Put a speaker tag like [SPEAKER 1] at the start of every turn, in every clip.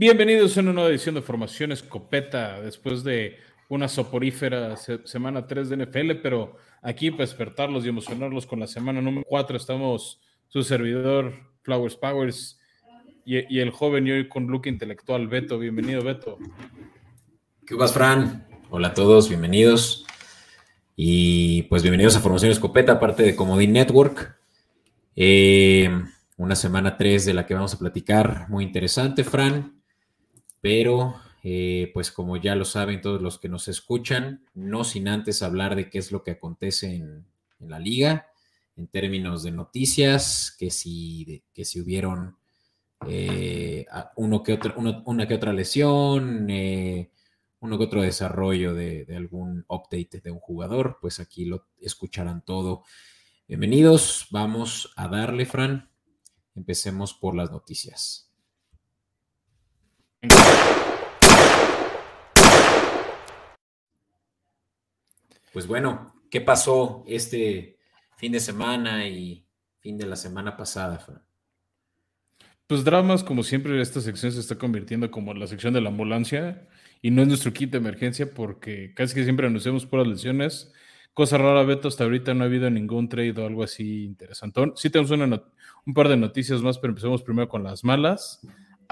[SPEAKER 1] Bienvenidos a una nueva edición de Formación Escopeta después de una soporífera semana 3 de NFL, pero aquí para despertarlos y emocionarlos con la semana número 4 estamos su servidor Flowers Powers y, el joven y hoy con look intelectual Beto. Bienvenido Beto.
[SPEAKER 2] ¿Qué vas, Fran? Hola a todos, bienvenidos. Y pues bienvenidos a Formación Escopeta, parte de Comodín Network. Eh, una semana 3 de la que vamos a platicar, muy interesante, Fran. Pero, eh, pues como ya lo saben todos los que nos escuchan, no sin antes hablar de qué es lo que acontece en, la liga, en términos de noticias, que si, que si hubieron eh, uno que una que otra lesión, eh, uno que otro desarrollo de, de, algún update de un jugador, pues aquí lo escucharán todo. Bienvenidos, vamos a darle, Fran. Empecemos por las noticias. Pues bueno, ¿qué pasó este fin de semana y fin de la semana pasada,
[SPEAKER 1] Pues dramas, como siempre, esta sección se está convirtiendo como la sección de la ambulancia y no es nuestro kit de emergencia porque casi que siempre anunciamos puras lesiones. Cosa rara, Beto, hasta ahorita no ha habido ningún trade o algo así interesante. Sí tenemos un par de noticias más, pero empecemos primero con las malas.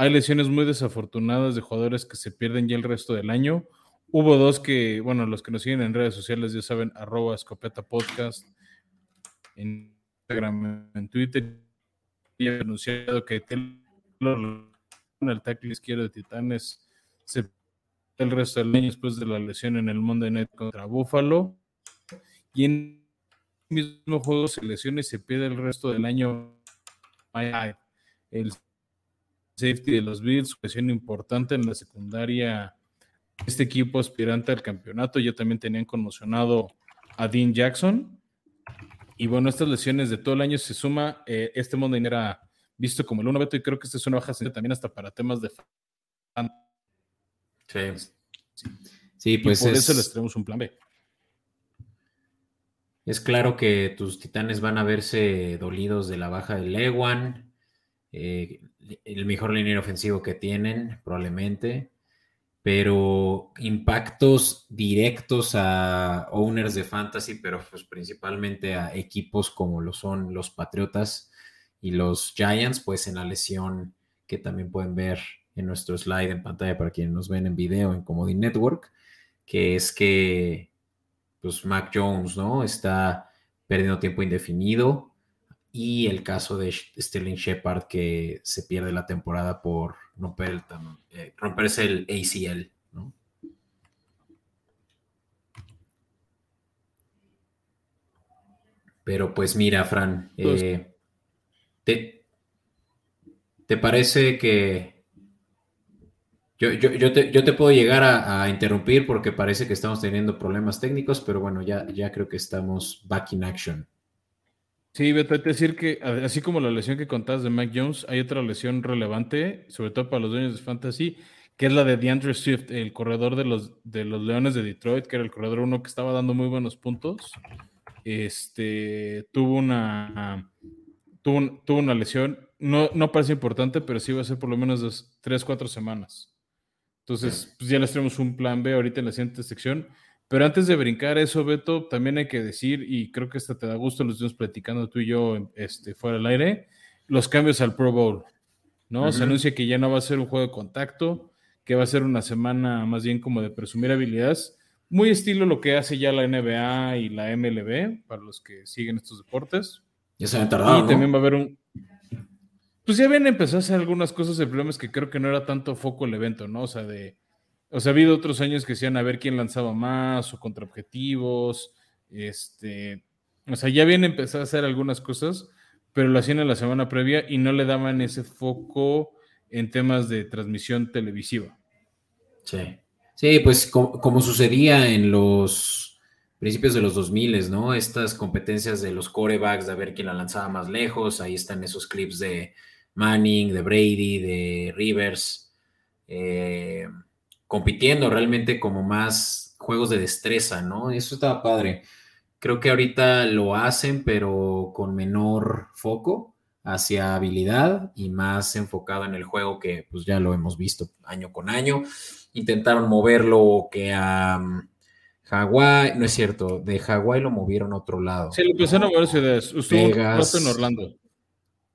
[SPEAKER 1] Hay lesiones muy desafortunadas de jugadores que se pierden ya el resto del año. Hubo dos que, bueno, los que nos siguen en redes sociales ya saben, arroba escopeta podcast en Instagram, en Twitter, y ha anunciado que el tackle izquierdo de Titanes se el resto del año después de la lesión en el Monday Night contra Buffalo. Y en el mismo juego se lesiona y se pierde el resto del año. El safety de los Bills, presión importante en la secundaria. Este equipo aspirante al campeonato ya también tenían conmocionado a Dean Jackson. Y bueno, estas lesiones de todo el año se suma. Eh, este Monday era visto como el 1 Beto y creo que esta es una baja también hasta para temas de
[SPEAKER 2] Sí. Sí, pues.
[SPEAKER 1] por eso les tenemos un plan B.
[SPEAKER 2] Es claro que tus titanes van a verse dolidos de la baja de Lewan. Eh, el mejor línea ofensivo que tienen, probablemente, pero impactos directos a owners de fantasy, pero pues principalmente a equipos como lo son los Patriotas y los Giants, pues en la lesión que también pueden ver en nuestro slide en pantalla para quienes nos ven en video en Comedy Network, que es que pues Mac Jones, ¿no? Está perdiendo tiempo indefinido y el caso de Sterling Shepard que se pierde la temporada por romper eh, romperse el ACL. ¿no? Pero pues mira, Fran, eh, te, ¿te, parece que yo, yo, te, puedo llegar a, a, interrumpir porque parece que estamos teniendo problemas técnicos, pero bueno, ya, ya creo que estamos back in action.
[SPEAKER 1] Sí, Beto, hay que decir que así como la lesión que contabas de Mac Jones, hay otra lesión relevante, sobre todo para los dueños de Fantasy, que es la de DeAndre Swift, el corredor de los, de los Leones de Detroit, que era el corredor uno que estaba dando muy buenos puntos. Este, tuvo una, tuvo, tuvo una lesión, no, no parece importante, pero sí va a ser por lo menos dos, tres, cuatro semanas. Entonces, pues ya les tenemos un plan B ahorita en la siguiente sección. Pero antes de brincar eso, Beto, también hay que decir, y creo que hasta te da gusto, lo estuvimos platicando tú y yo este, fuera del aire, los cambios al Pro Bowl. ¿no? Se anuncia que ya no va a ser un juego de contacto, que va a ser una semana más bien como de presumir habilidades, muy estilo lo que hace ya la NBA y la MLB, para los que siguen estos deportes.
[SPEAKER 2] Ya se han tardado.
[SPEAKER 1] Y también va a haber un. Pues ya habían empezado a hacer algunas cosas, el problema es que creo que no era tanto foco el evento, ¿no? O sea, de o sea, ha habido otros años que decían a ver quién lanzaba más o contra objetivos. Este, o sea, ya habían empezado a hacer algunas cosas, pero lo hacían en la semana previa y no le daban ese foco en temas de transmisión televisiva.
[SPEAKER 2] Sí. Sí, pues como, sucedía en los principios de los 2000, ¿no? Estas competencias de los corebacks, de ver quién la lanzaba más lejos, ahí están esos clips de Manning, de Brady, de Rivers. Eh, compitiendo realmente como más juegos de destreza, ¿no? Eso estaba padre. Creo que ahorita lo hacen, pero con menor foco. hacia habilidad y más enfocado en el juego que pues ya lo hemos visto año con año. Intentaron moverlo que a um, Hawái, no es cierto, de Hawái lo movieron a otro lado.
[SPEAKER 1] Sí, lo empezaron a mover ciudades. Vegas, en Orlando.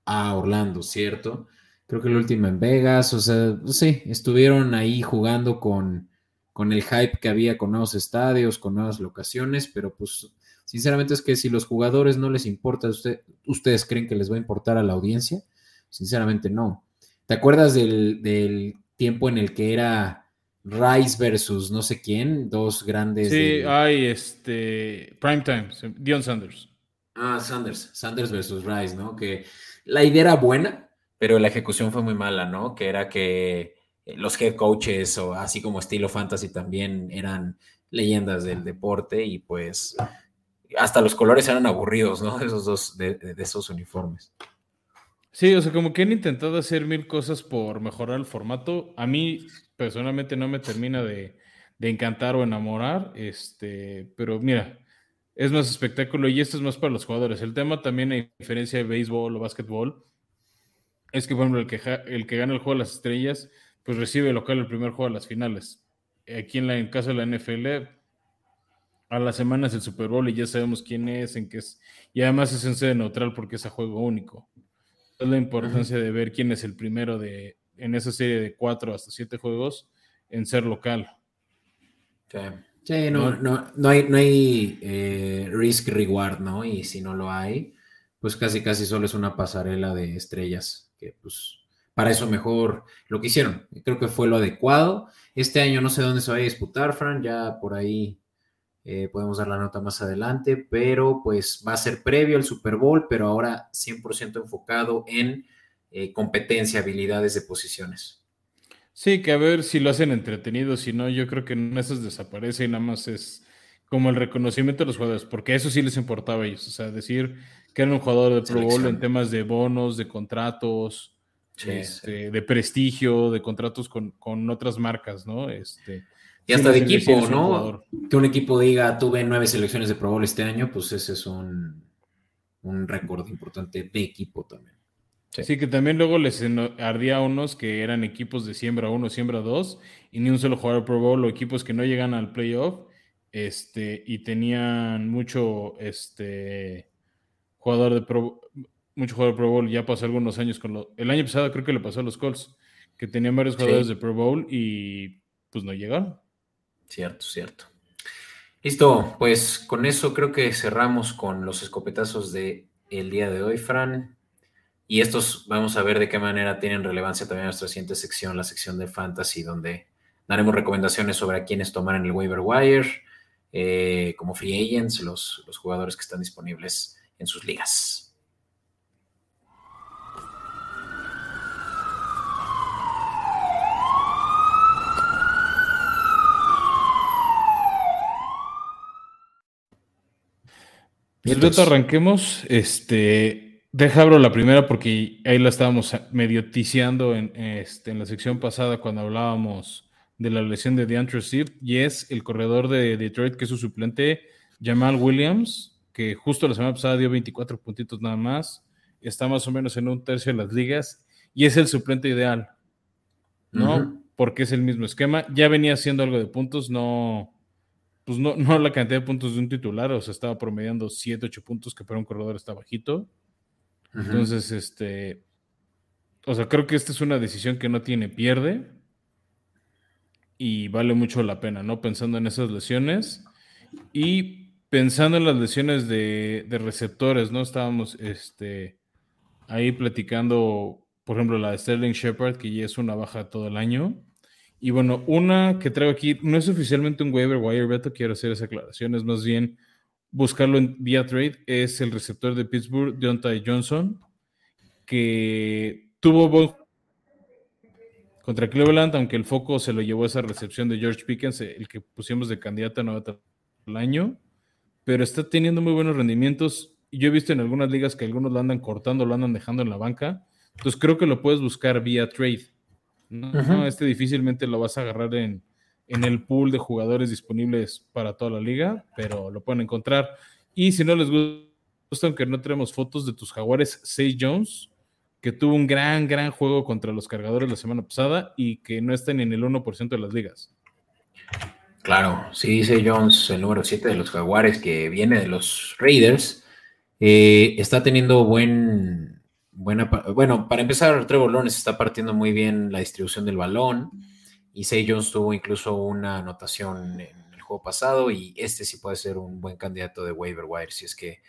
[SPEAKER 2] Ah, Orlando, cierto. Creo que el último en Vegas, o sea, sí, estuvieron ahí jugando con, con el hype que había con nuevos estadios, con nuevas locaciones, pero pues Sinceramente es que si los jugadores no les importa, usted, ¿ustedes creen que les va a importar a la audiencia? Sinceramente no. ¿Te acuerdas del, tiempo en el que era Rice versus no sé quién? Dos grandes.
[SPEAKER 1] Sí, hay este. Primetime, Dion Sanders.
[SPEAKER 2] Ah, Sanders, Sanders versus Rice, ¿no? Que la idea era buena, pero la ejecución fue muy mala, ¿no? Que era que los head coaches o así como estilo fantasy también eran leyendas del deporte y pues hasta los colores eran aburridos, ¿no? Esos dos, de, esos uniformes.
[SPEAKER 1] Sí, o sea, como que han intentado hacer mil cosas por mejorar el formato. A mí personalmente no me termina de, encantar o enamorar, este, pero mira, es más espectáculo y esto es más para los jugadores. El tema también, en diferencia de béisbol o básquetbol, es que, por ejemplo, el que, el que gana el juego de las estrellas, pues recibe local el primer juego de las finales. Aquí en, la, en caso de la NFL, a la semana es el Super Bowl y ya sabemos quién es, en qué es. Y además es en sede neutral porque es a juego único. Es la importancia de ver quién es el primero de, en esa serie de cuatro hasta siete juegos en ser local.
[SPEAKER 2] Sí, no, no, no hay, no hay eh, risk reward, ¿no? Y si no lo hay, pues casi casi solo es una pasarela de estrellas, pues para eso mejor lo que hicieron. Creo que fue lo adecuado. Este año no sé dónde se va a disputar, Fran, ya por ahí eh, podemos dar la nota más adelante, pero pues va a ser previo al Super Bowl, pero ahora 100% enfocado en eh, competencia, habilidades de posiciones.
[SPEAKER 1] Sí, que a ver si lo hacen entretenido, si no, yo creo que en esas desaparece y nada más es como el reconocimiento de los jugadores, porque eso sí les importaba a ellos, o sea, decir que eran un jugador de Pro Bowl en temas de bonos, de contratos, este, de prestigio, de contratos con, con, otras marcas, ¿no? Este,
[SPEAKER 2] y hasta de equipo, ¿no? Que un equipo diga, tuve nueve selecciones de Pro Bowl este año, pues ese es un, un récord importante de equipo también.
[SPEAKER 1] Sí. que también luego les ardía a unos que eran equipos de siembra 1, siembra 2, y ni un solo jugador Pro Bowl, o equipos que no llegan al playoff, este, y tenían mucho este, jugador de Pro, mucho jugador Pro Bowl, ya pasó algunos años con lo, el año pasado creo que le pasó a los Colts, que tenían varios jugadores de Pro Bowl y pues no llegaron.
[SPEAKER 2] Cierto, cierto. Listo, pues con eso creo que cerramos con los escopetazos de el día de hoy, Fran. Y estos vamos a ver de qué manera tienen relevancia también nuestra siguiente sección, la sección de fantasy, donde daremos recomendaciones sobre a quienes tomar en el waiver wire, eh, como free agents, los, los jugadores que están disponibles en sus ligas.
[SPEAKER 1] Pues arranquemos. Este, deja abro la primera porque ahí la estábamos medio ticiando en, este, en la sección pasada cuando hablábamos de la lesión de DeAndre Swift y es el corredor de Detroit que es su suplente Jamal Williams, que justo la semana pasada dio 24 puntitos nada más, está más o menos en un tercio de las ligas y es el suplente ideal, ¿no? Porque es el mismo esquema, ya venía haciendo algo de puntos, no, pues no, no la cantidad de puntos de un titular, o sea, estaba promediando 7, 8 puntos, que para un corredor está bajito. Entonces, este, o sea, creo que esta es una decisión que no tiene pierde y vale mucho la pena, ¿no? Pensando en esas lesiones y pensando en las lesiones de, de receptores, ¿no? Estábamos, este, ahí platicando, por ejemplo, la de Sterling Shepard, que ya es una baja todo el año. Y bueno, una que traigo aquí, no es oficialmente un waiver wire, Beto, quiero hacer esa aclaración, es más bien buscarlo en vía trade, es el receptor de Pittsburgh, Deontay Johnson, que tuvo contra Cleveland, aunque el foco se lo llevó a esa recepción de George Pickens, el que pusimos de candidato a novata del año, pero está teniendo muy buenos rendimientos. Yo he visto en algunas ligas que algunos lo andan cortando, lo andan dejando en la banca. Entonces creo que lo puedes buscar vía trade. No, este difícilmente lo vas a agarrar en, el pool de jugadores disponibles para toda la liga, pero lo pueden encontrar. Y si no les gusta, aunque no tenemos fotos de tus jaguares, Say Jones, que tuvo un gran, gran juego contra los cargadores la semana pasada y que no está ni en el 1% de las ligas.
[SPEAKER 2] Claro, sí dice Jones, el número 7 de los Jaguares, que viene de los Raiders, eh, está teniendo buen, buena, bueno, para empezar, Trevor Lawrence está partiendo muy bien la distribución del balón, y Say Jones tuvo incluso una anotación en el juego pasado, y este sí puede ser un buen candidato de waiver wire, si es que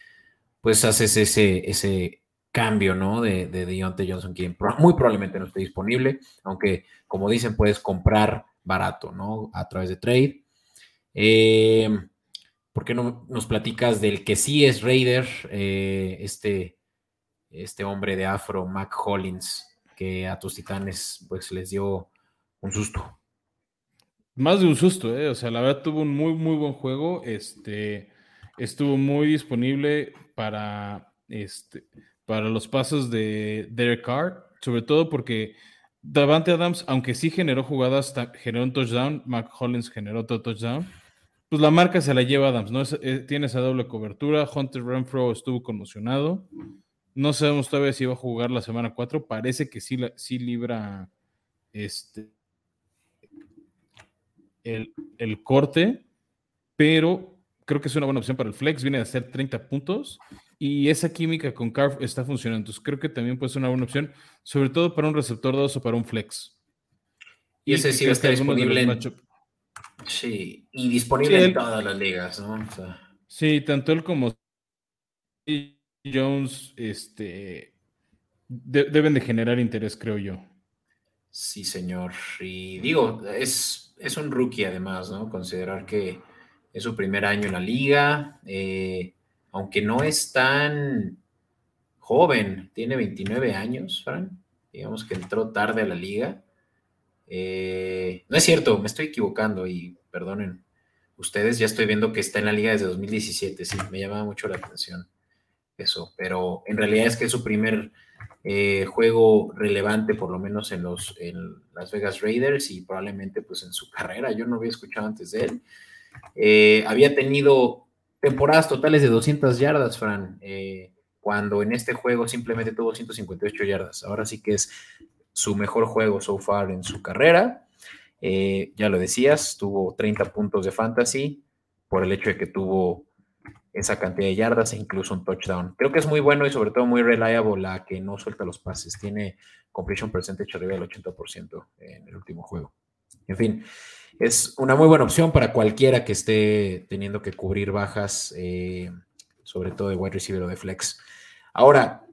[SPEAKER 2] pues haces ese, ese cambio, ¿no? De, de Johnson, quien muy probablemente no esté disponible, aunque como dicen, puedes comprar barato, ¿no? A través de trade. Eh, ¿Por qué no nos platicas del que sí es Raider, eh, este, este hombre de afro, Mac Hollins, que a tus titanes pues les dio un susto?
[SPEAKER 1] Más de un susto, ¿eh? O sea, la verdad tuvo un muy, muy buen juego. Este, estuvo muy disponible para, este, para los pasos de Derek Carr, sobre todo porque Davante Adams, aunque sí generó jugadas, generó un touchdown, Mac Hollins generó otro touchdown pues la marca se la lleva Adams, ¿no? Eh, tiene esa doble cobertura. Hunter Renfro estuvo conmocionado. No sabemos todavía si va a jugar la semana 4. Parece que sí, sí libra este, el, corte, pero creo que es una buena opción para el flex. Viene a hacer 30 puntos y esa química con Carf está funcionando. Entonces creo que también puede ser una buena opción, sobre todo para un receptor 2 o para un flex.
[SPEAKER 2] Y, ese sí va a estar disponible en, Sí, y disponible en todas las ligas, ¿no?
[SPEAKER 1] Sí, tanto él como Jones este, deben de generar interés, creo yo.
[SPEAKER 2] Sí, señor. Y digo, es, es un rookie además, ¿no? Considerar que es su primer año en la liga, eh, aunque no es tan joven, tiene 29 años, Fran. Digamos que entró tarde a la liga. Eh, no es cierto, me estoy equivocando y perdonen ustedes, ya estoy viendo que está en la liga desde 2017, sí, me llamaba mucho la atención eso, pero en realidad es que es su primer eh, juego relevante, por lo menos en los en Las Vegas Raiders y probablemente pues en su carrera, yo no había escuchado antes de él. Eh, había tenido temporadas totales de 200 yardas, Fran, cuando en este juego simplemente tuvo 158 yardas. Ahora sí que es su mejor juego so far en su carrera. Eh, ya lo decías, tuvo 30 puntos de fantasy por el hecho de que tuvo esa cantidad de yardas e incluso un touchdown. Creo que es muy bueno y sobre todo muy reliable la que no suelta los pases. Tiene completion percentage arriba del 80% en el último juego. En fin, es una muy buena opción para cualquiera que esté teniendo que cubrir bajas, eh, sobre todo de wide receiver o de flex. Ahora,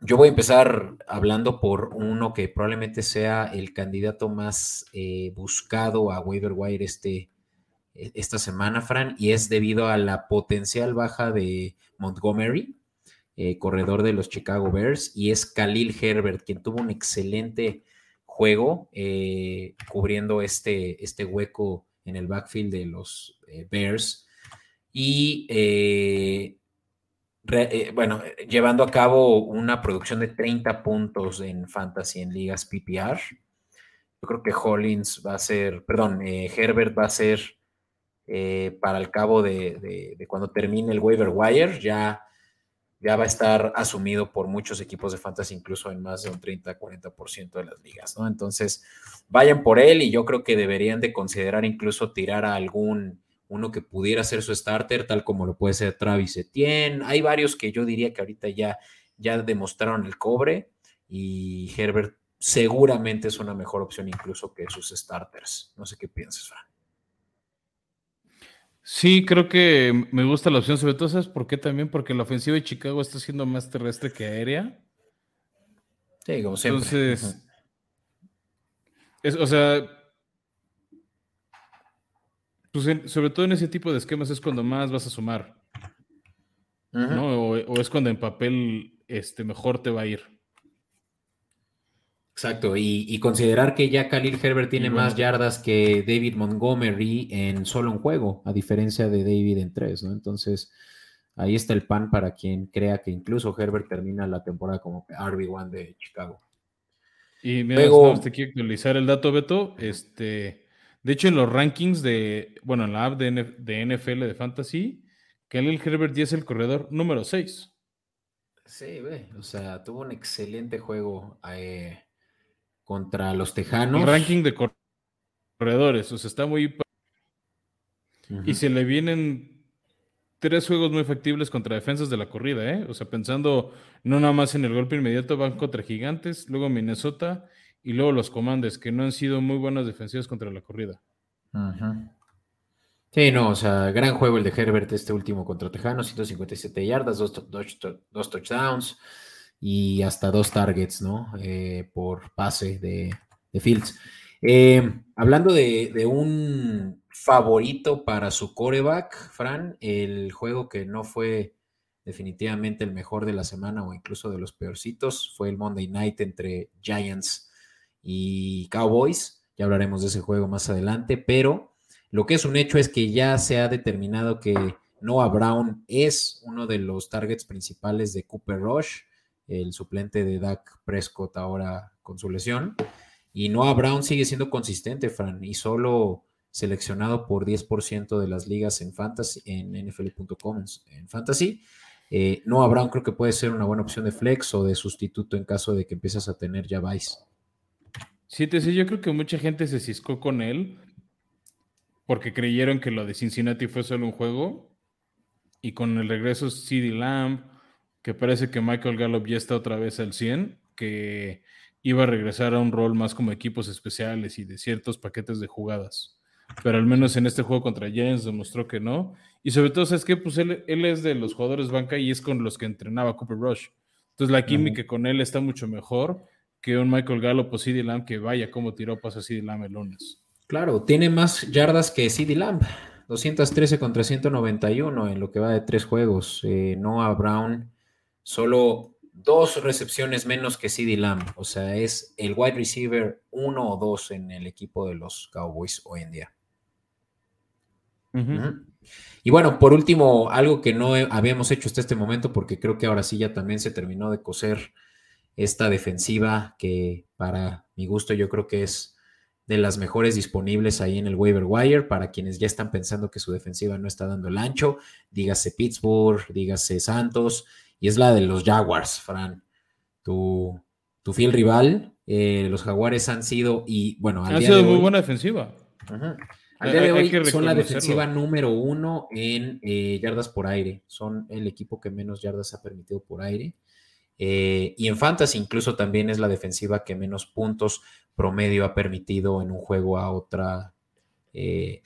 [SPEAKER 2] yo voy a empezar hablando por uno que probablemente sea el candidato más eh, buscado a waiver wire este, e, esta semana, Fran, y es debido a la potencial baja de Montgomery, eh, corredor de los Chicago Bears, y es Khalil Herbert, quien tuvo un excelente juego eh, cubriendo este, este hueco en el backfield de los Bears. Y eh, bueno, llevando a cabo una producción de 30 puntos en fantasy en ligas PPR. Yo creo que Hollins va a ser, perdón, eh, Herbert va a ser eh, para el cabo de, cuando termine el waiver wire, ya, ya va a estar asumido por muchos equipos de fantasy, incluso en más de un 30-40% de las ligas, ¿no? Entonces, vayan por él y yo creo que deberían de considerar incluso tirar a algún uno que pudiera ser su starter, tal como lo puede ser Travis Etienne. Hay varios que yo diría que ahorita ya, ya demostraron el cobre y Herbert seguramente es una mejor opción incluso que sus starters. No sé qué piensas, Fran.
[SPEAKER 1] Sí, creo que me gusta la opción, sobre todo, ¿sabes por qué también? Porque la ofensiva de Chicago está siendo más terrestre que aérea.
[SPEAKER 2] Sí, como siempre.
[SPEAKER 1] Entonces, o sea, pues, sobre todo en ese tipo de esquemas es cuando más vas a sumar. ¿no? O, es cuando en papel este, mejor te va a ir.
[SPEAKER 2] Exacto, y, considerar que ya Khalil Herbert tiene más yardas que David Montgomery en solo un juego, a diferencia de David en tres, ¿no? Entonces, ahí está el pan para quien crea que incluso Herbert termina la temporada como RB1 de Chicago.
[SPEAKER 1] Y mira, Luego, te quiero actualizar el dato, Beto. Este, de hecho, en los rankings de, bueno, en la app de, NFL de Fantasy, Khalil Herbert ya es el corredor número 6.
[SPEAKER 2] Sí, ve, o sea, tuvo un excelente juego eh, contra los Tejanos.
[SPEAKER 1] El ranking de corredores, o sea, está muy... Y se le vienen tres juegos muy factibles contra defensas de la corrida, ¿eh? O sea, pensando no nada más en el golpe inmediato, van contra Gigantes, luego Minnesota y luego los Comandes, que no han sido muy buenas defensivas contra la corrida.
[SPEAKER 2] Sí, no, o sea, gran juego el de Herbert, este último contra Tejano, 157 yardas, dos, touchdowns y hasta dos targets, ¿no? Eh, por pase de, Fields. Eh, hablando de, un favorito para su coreback, Fran, el juego que no fue definitivamente el mejor de la semana o incluso de los peorcitos fue el Monday Night entre Giants y Cowboys. Ya hablaremos de ese juego más adelante, pero lo que es un hecho es que ya se ha determinado que Noah Brown es uno de los targets principales de Cooper Rush, el suplente de Dak Prescott ahora con su lesión. Y Noah Brown sigue siendo consistente, Fran, y solo seleccionado por 10% de las ligas en fantasy, en nfl.com, en fantasy. Eh, Noah Brown creo que puede ser una buena opción de flex o de sustituto en caso de que empieces a tener ya Vice.
[SPEAKER 1] Sí, te sé, yo creo que mucha gente se ciscó con él porque creyeron que lo de Cincinnati fue solo un juego. Y con el regreso CD Lamb, que parece que Michael Gallup ya está otra vez al 100, que iba a regresar a un rol más como equipos especiales y de ciertos paquetes de jugadas. Pero al menos en este juego contra Giants demostró que no. Y sobre todo, es que pues él, es de los jugadores banca y es con los que entrenaba Cooper Rush. Entonces la química con él está mucho mejor que un Michael Gallup o CD Lamb que vaya como tiró pasa CD Lamb el lunes.
[SPEAKER 2] Claro, tiene más yardas que CD Lamb, 213 contra 191 en lo que va de tres juegos. Eh, Noah Brown, solo dos recepciones menos que CD Lamb, o sea, es el wide receiver uno o dos en el equipo de los Cowboys hoy en día. Y bueno, por último, algo que no habíamos hecho hasta este momento, porque creo que ahora sí ya también se terminó de coser esta defensiva que para mi gusto yo creo que es de las mejores disponibles ahí en el waiver wire para quienes ya están pensando que su defensiva no está dando el ancho. Dígase Pittsburgh, dígase Santos, y es la de los Jaguars, Fran. Tu, tu fiel rival. Eh, los Jaguares han sido, y bueno,
[SPEAKER 1] al ha sido muy buena defensiva.
[SPEAKER 2] Al día de hoy son la defensiva número uno en eh, yardas por aire. Son el equipo que menos yardas ha permitido por aire. Eh, y en Fantasy incluso también es la defensiva que menos puntos promedio ha permitido en un juego a otra, eh,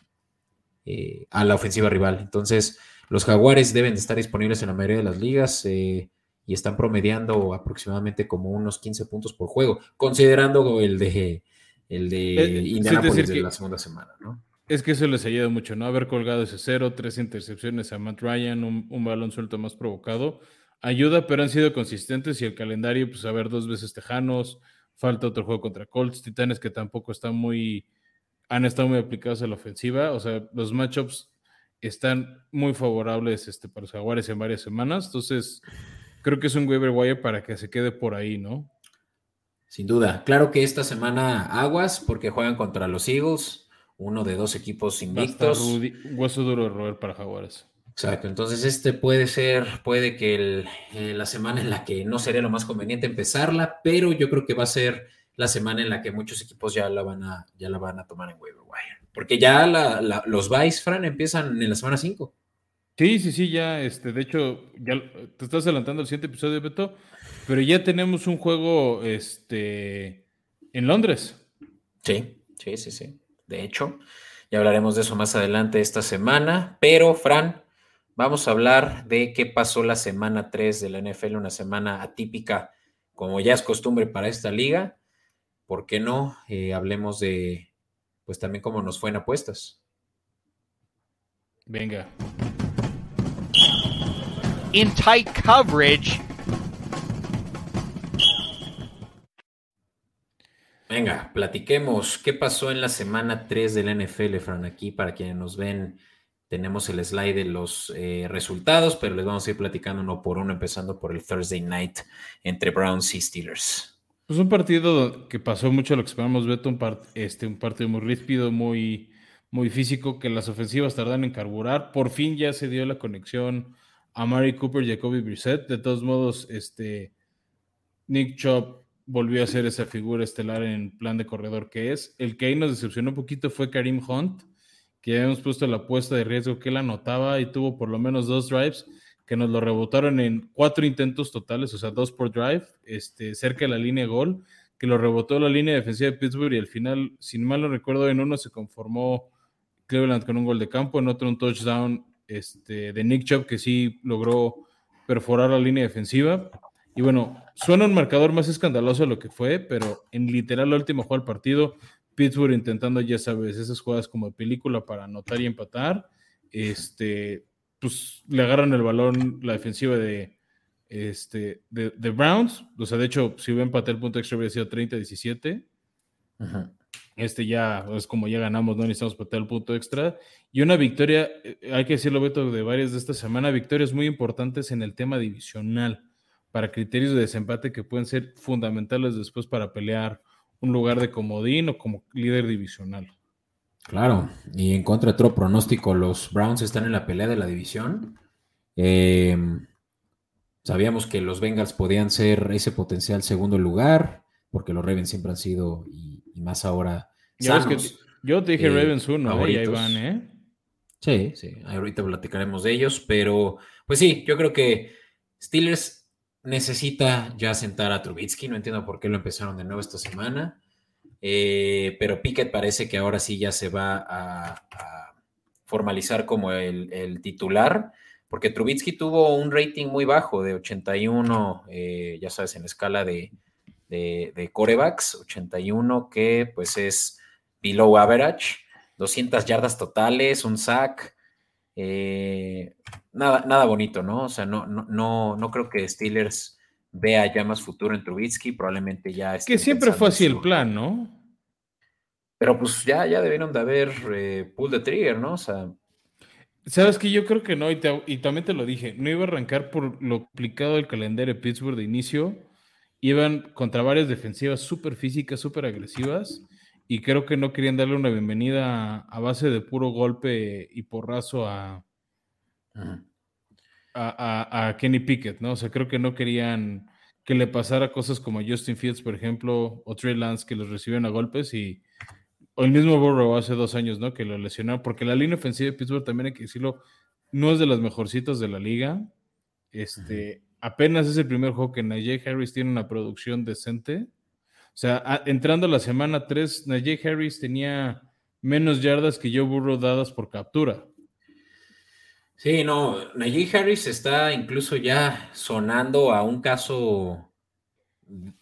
[SPEAKER 2] eh, a la ofensiva rival. Entonces, los jaguares deben de estar disponibles en la mayoría de las ligas y están promediando aproximadamente como unos 15 puntos por juego, considerando el de, el de Indianapolis de la segunda semana, ¿no?
[SPEAKER 1] Es que eso les ayuda mucho, ¿no? Haber colgado ese cero, tres intercepciones a Matt Ryan, un, un balón suelto más provocado ayuda, pero han sido consistentes y el calendario, pues a ver, dos veces Tejanos, falta otro juego contra Colts, Titanes que tampoco están muy, han estado muy aplicados a la ofensiva, o sea, los matchups están muy favorables este, para los Jaguares en varias semanas, entonces creo que es un waiver wire para que se quede por ahí, ¿no?
[SPEAKER 2] Sin duda, claro que esta semana aguas porque juegan contra los Eagles, uno de dos equipos invictos.
[SPEAKER 1] hueso duro de roer para Jaguares.
[SPEAKER 2] Exacto, entonces este puede ser, puede que eh, la semana en la que no sería lo más conveniente empezarla, pero yo creo que va a ser la semana en la que muchos equipos ya la van a, ya la van a tomar en waiver porque ya los Vice, Fran, empiezan en la semana 5.
[SPEAKER 1] Sí, sí, sí, ya, este, de hecho, ya te estás adelantando al siguiente episodio, Beto, pero ya tenemos un juego, este, en Londres.
[SPEAKER 2] Sí, sí, sí, sí. De hecho, ya hablaremos de eso más adelante esta semana, pero Fran, Vamos a hablar de qué pasó la semana 3 de la NFL, una semana atípica, como ya es costumbre para esta liga. ¿Por qué no? Eh, hablemos de, pues también cómo nos fue en apuestas.
[SPEAKER 1] Venga.
[SPEAKER 3] In tight coverage.
[SPEAKER 2] Venga, platiquemos qué pasó en la semana 3 de la NFL, Fran, aquí para quienes nos ven tenemos el slide de los eh, resultados, pero les vamos a ir platicando uno por uno, empezando por el Thursday night entre Browns y Steelers.
[SPEAKER 1] Pues un partido que pasó mucho lo que esperamos, Beto, un, este, un partido muy ríspido, muy, muy físico, que las ofensivas tardan en carburar. Por fin ya se dio la conexión a Mari Cooper, Jacoby Brissett. De todos modos, este, Nick Chubb volvió a ser esa figura estelar en plan de corredor que es. El que ahí nos decepcionó un poquito fue Karim Hunt, que habíamos puesto la apuesta de riesgo que él anotaba y tuvo por lo menos dos drives que nos lo rebotaron en cuatro intentos totales, o sea, dos por drive, este, cerca de la línea de gol, que lo rebotó la línea defensiva de Pittsburgh y al final, sin mal no recuerdo, en uno se conformó Cleveland con un gol de campo, en otro un touchdown este, de Nick Chubb que sí logró perforar la línea defensiva. Y bueno, suena un marcador más escandaloso de lo que fue, pero en literal la última jugada del partido, Pittsburgh intentando, ya sabes, esas jugadas como película para anotar y empatar. Este, pues le agarran el balón la defensiva de, este, de, Browns. O sea, de hecho, si hubiera empatado el punto extra, hubiera sido 30-17. Este ya es como ya ganamos, no necesitamos patear el punto extra. Y una victoria, eh, hay que decirlo, Beto, de varias de esta semana, victorias muy importantes en el tema divisional para criterios de desempate que pueden ser fundamentales después para pelear un lugar de comodín o como líder divisional.
[SPEAKER 2] Claro, y en contra de otro pronóstico, los Browns están en la pelea de la división. Eh, sabíamos que los Bengals podían ser ese potencial segundo lugar, porque los Ravens siempre han sido, y, más ahora,
[SPEAKER 1] yo te dije eh, Ravens 1, ¿eh? van, ¿eh?
[SPEAKER 2] Sí, sí, ahorita platicaremos de ellos, pero pues sí, yo creo que Steelers necesita ya sentar a Trubitsky. No entiendo por qué lo empezaron de nuevo esta semana. Eh, pero Pickett parece que ahora sí ya se va a, formalizar como el, titular, porque Trubitsky tuvo un rating muy bajo de 81, eh, ya sabes, en la escala de, de, corebacks, 81 que pues es below average, 200 yardas totales, un sack. Eh, nada, nada bonito, ¿no? O sea, no, no, no, no creo que Steelers vea ya más futuro en Trubitsky, probablemente ya
[SPEAKER 1] es Que siempre fue así el plan, ¿no?
[SPEAKER 2] Pero pues ya, ya debieron de haber eh, pull the trigger, ¿no? O sea.
[SPEAKER 1] Sabes que yo creo que no, y, y, también te lo dije, no iba a arrancar por lo complicado del calendario de Pittsburgh de inicio. Iban contra varias defensivas súper físicas, súper agresivas, y creo que no querían darle una bienvenida a base de puro golpe y porrazo a, a, Kenny Pickett, ¿no? O sea, creo que no querían que le pasara cosas como a Justin Fields, por ejemplo, o Trey Lance, que los recibieron a golpes y o el mismo Burrow hace dos años, ¿no? Que lo lesionaron, porque la línea ofensiva de Pittsburgh también hay que decirlo, no es de las mejorcitas de la liga. Este, apenas es el primer juego que Najee Harris tiene una producción decente. O sea, entrando a la semana 3, Najee Harris tenía menos yardas que Joe Burrow dadas por captura.
[SPEAKER 2] Sí, no, Najee Harris está incluso ya sonando a un caso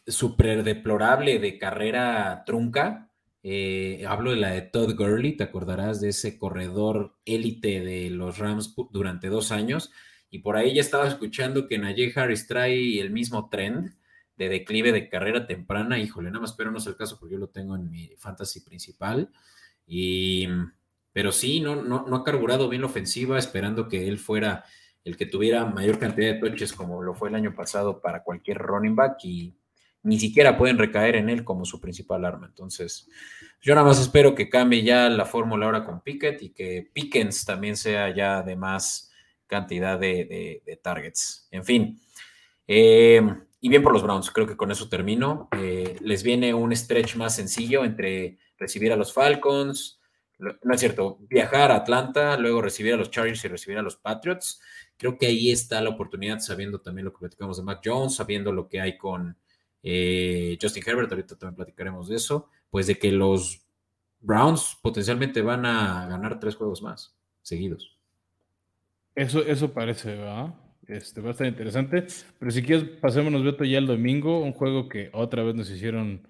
[SPEAKER 2] súper deplorable de carrera trunca. Eh, hablo de la de Todd Gurley, te acordarás de ese corredor élite de los Rams durante dos años. Y por ahí ya estaba escuchando que Najee Harris trae el mismo trend de declive de carrera temprana. Híjole, nada más, pero no es el caso porque yo lo tengo en mi fantasy principal. Y pero sí, no, no, no ha carburado bien la ofensiva, esperando que él fuera el que tuviera mayor cantidad de touches como lo fue el año pasado para cualquier running back y ni siquiera pueden recaer en él como su principal arma. Entonces, yo nada más espero que cambie ya la fórmula ahora con Pickett y que Pickens también sea ya de más cantidad de, targets. En fin, eh, y bien por los Browns, creo que con eso termino. Eh, les viene un stretch más sencillo entre recibir a los Falcons, no es cierto, viajar a Atlanta, luego recibir a los Chargers y recibir a los Patriots. Creo que ahí está la oportunidad, sabiendo también lo que platicamos de Mac Jones, sabiendo lo que hay con eh, Justin Herbert, ahorita también platicaremos de eso, pues de que los Browns potencialmente van a ganar tres juegos más seguidos.
[SPEAKER 1] Eso, eso parece, ¿verdad? Este, va a estar interesante. Pero si quieres, pasémonos, Beto, ya el domingo, un juego que otra vez nos hicieron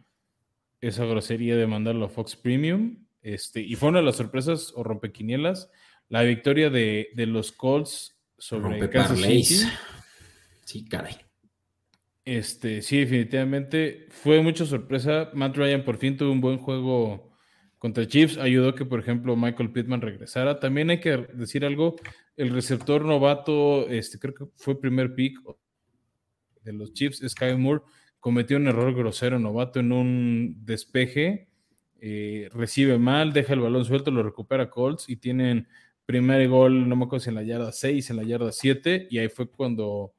[SPEAKER 1] esa grosería de mandarlo a Fox Premium. Este, y fue una de las sorpresas o rompequinielas, la victoria de, los Colts sobre Kansas City.
[SPEAKER 2] Sí, caray.
[SPEAKER 1] Este, sí, definitivamente fue mucha sorpresa. Matt Ryan por fin tuvo un buen juego contra Chiefs. Ayudó que, por ejemplo, Michael Pittman regresara. También hay que decir algo. El receptor novato, este, creo que fue primer pick de los Chiefs, Sky Moore, cometió un error grosero novato en un despeje eh, recibe mal, deja el balón suelto, lo recupera Colts y tienen primer gol, no me acuerdo si en la yarda 6, en la yarda 7, y ahí fue cuando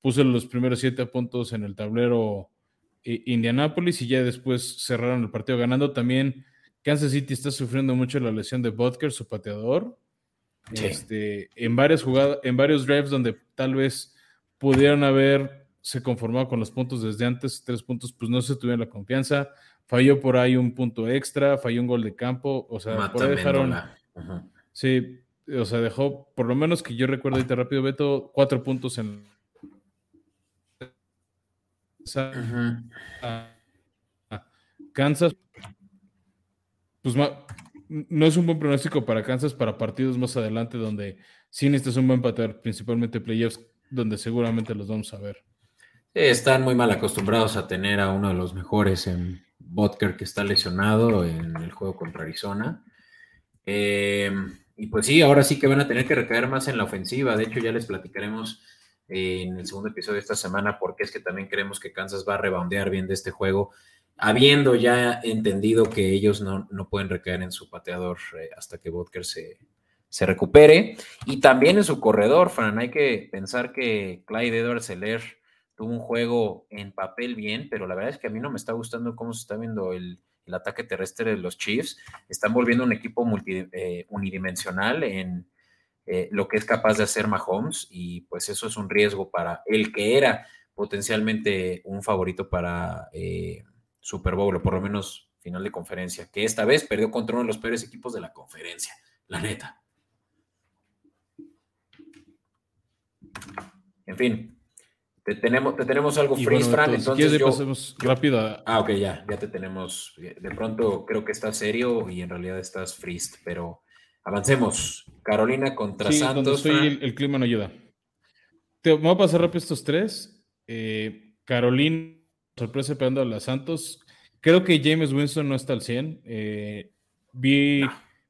[SPEAKER 1] puso los primeros 7 puntos en el tablero Indianápolis y ya después cerraron el partido ganando. También Kansas City está sufriendo mucho la lesión de Butker, su pateador. Este, en varias jugadas, en varios drives donde tal vez pudieran haber se conformado con los puntos desde antes, tres puntos, pues no se tuvieron la confianza. Falló por ahí un punto extra, falló un gol de campo, o sea, por ahí dejaron. Sí, o sea, dejó, por lo menos que yo recuerdo ahorita rápido, Beto, cuatro puntos en. Kansas, pues no es un buen pronóstico para Kansas para partidos más adelante donde sí necesitas un buen patear, principalmente playoffs, donde seguramente los vamos a ver.
[SPEAKER 2] Están muy mal acostumbrados a tener a uno de los mejores en Botker que está lesionado en el juego contra Arizona. Eh, y pues sí, ahora sí que van a tener que recaer más en la ofensiva. De hecho, ya les platicaremos eh, en el segundo episodio de esta semana porque es que también creemos que Kansas va a reboundear bien de este juego, habiendo ya entendido que ellos no, pueden recaer en su pateador eh, hasta que Butker se, se, recupere. Y también en su corredor, Fran. Hay que pensar que Clyde Edwards Seller tuvo un juego en papel bien, pero la verdad es que a mí no me está gustando cómo se está viendo el ataque terrestre de los Chiefs, están volviendo un equipo eh, unidimensional en eh, lo que es capaz de hacer Mahomes y pues eso es un riesgo para el que era potencialmente un favorito para eh, Super Bowl o por lo menos final de conferencia, que esta vez perdió contra uno de los peores equipos de la conferencia, la neta. En fin, te tenemos, te tenemos algo freeze, Fran, entonces
[SPEAKER 1] si yo... pasemos rápido
[SPEAKER 2] Ah, ok, ya, ya te tenemos. De pronto creo que estás serio y en realidad estás freeze, pero avancemos. Carolina contra sí, Santos.
[SPEAKER 1] Estoy, el, clima no ayuda. Te, voy a pasar rápido estos tres. Eh, Carolina, sorpresa pegando a la Santos. Creo que James Winston no está al 100. Eh, vi,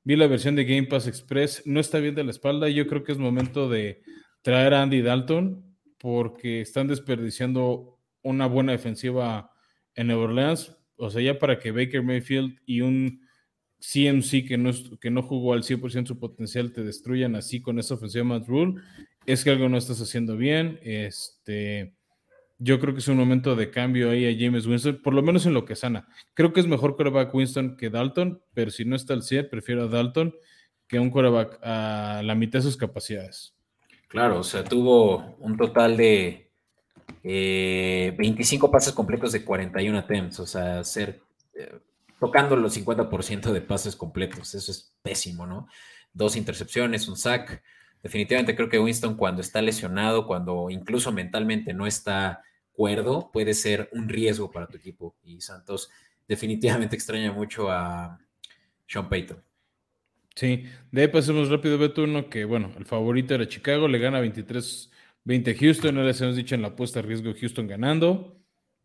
[SPEAKER 1] vi la versión de Game Pass Express. No está bien de la espalda. Yo creo que es momento de traer a Andy Dalton porque están desperdiciando una buena defensiva en Nueva Orleans. O sea, ya para que Baker Mayfield y un CMC que no, que no jugó al 100% su potencial te destruyan así con esa ofensiva más rule, es que algo no estás haciendo bien. Este, yo creo que es un momento de cambio ahí a James Winston, por lo menos en lo que sana. Creo que es mejor quarterback Winston que Dalton, pero si no está al 100, prefiero a Dalton que un quarterback a la mitad de sus capacidades.
[SPEAKER 2] Claro, o sea, tuvo un total de 25 eh, pases completos de 41 attempts, o sea, ser, eh, tocando los 50% de pases completos, eso es pésimo, ¿no? Dos intercepciones, un sack. Definitivamente creo que Winston cuando está lesionado, cuando incluso mentalmente no está cuerdo, puede ser un riesgo para tu equipo. Y Santos definitivamente extraña mucho a Sean Payton.
[SPEAKER 1] Sí, de ahí pasemos rápido, Beto, uno que, bueno, el favorito era Chicago, le gana 23-20 Houston, no les hemos dicho en la apuesta riesgo Houston ganando.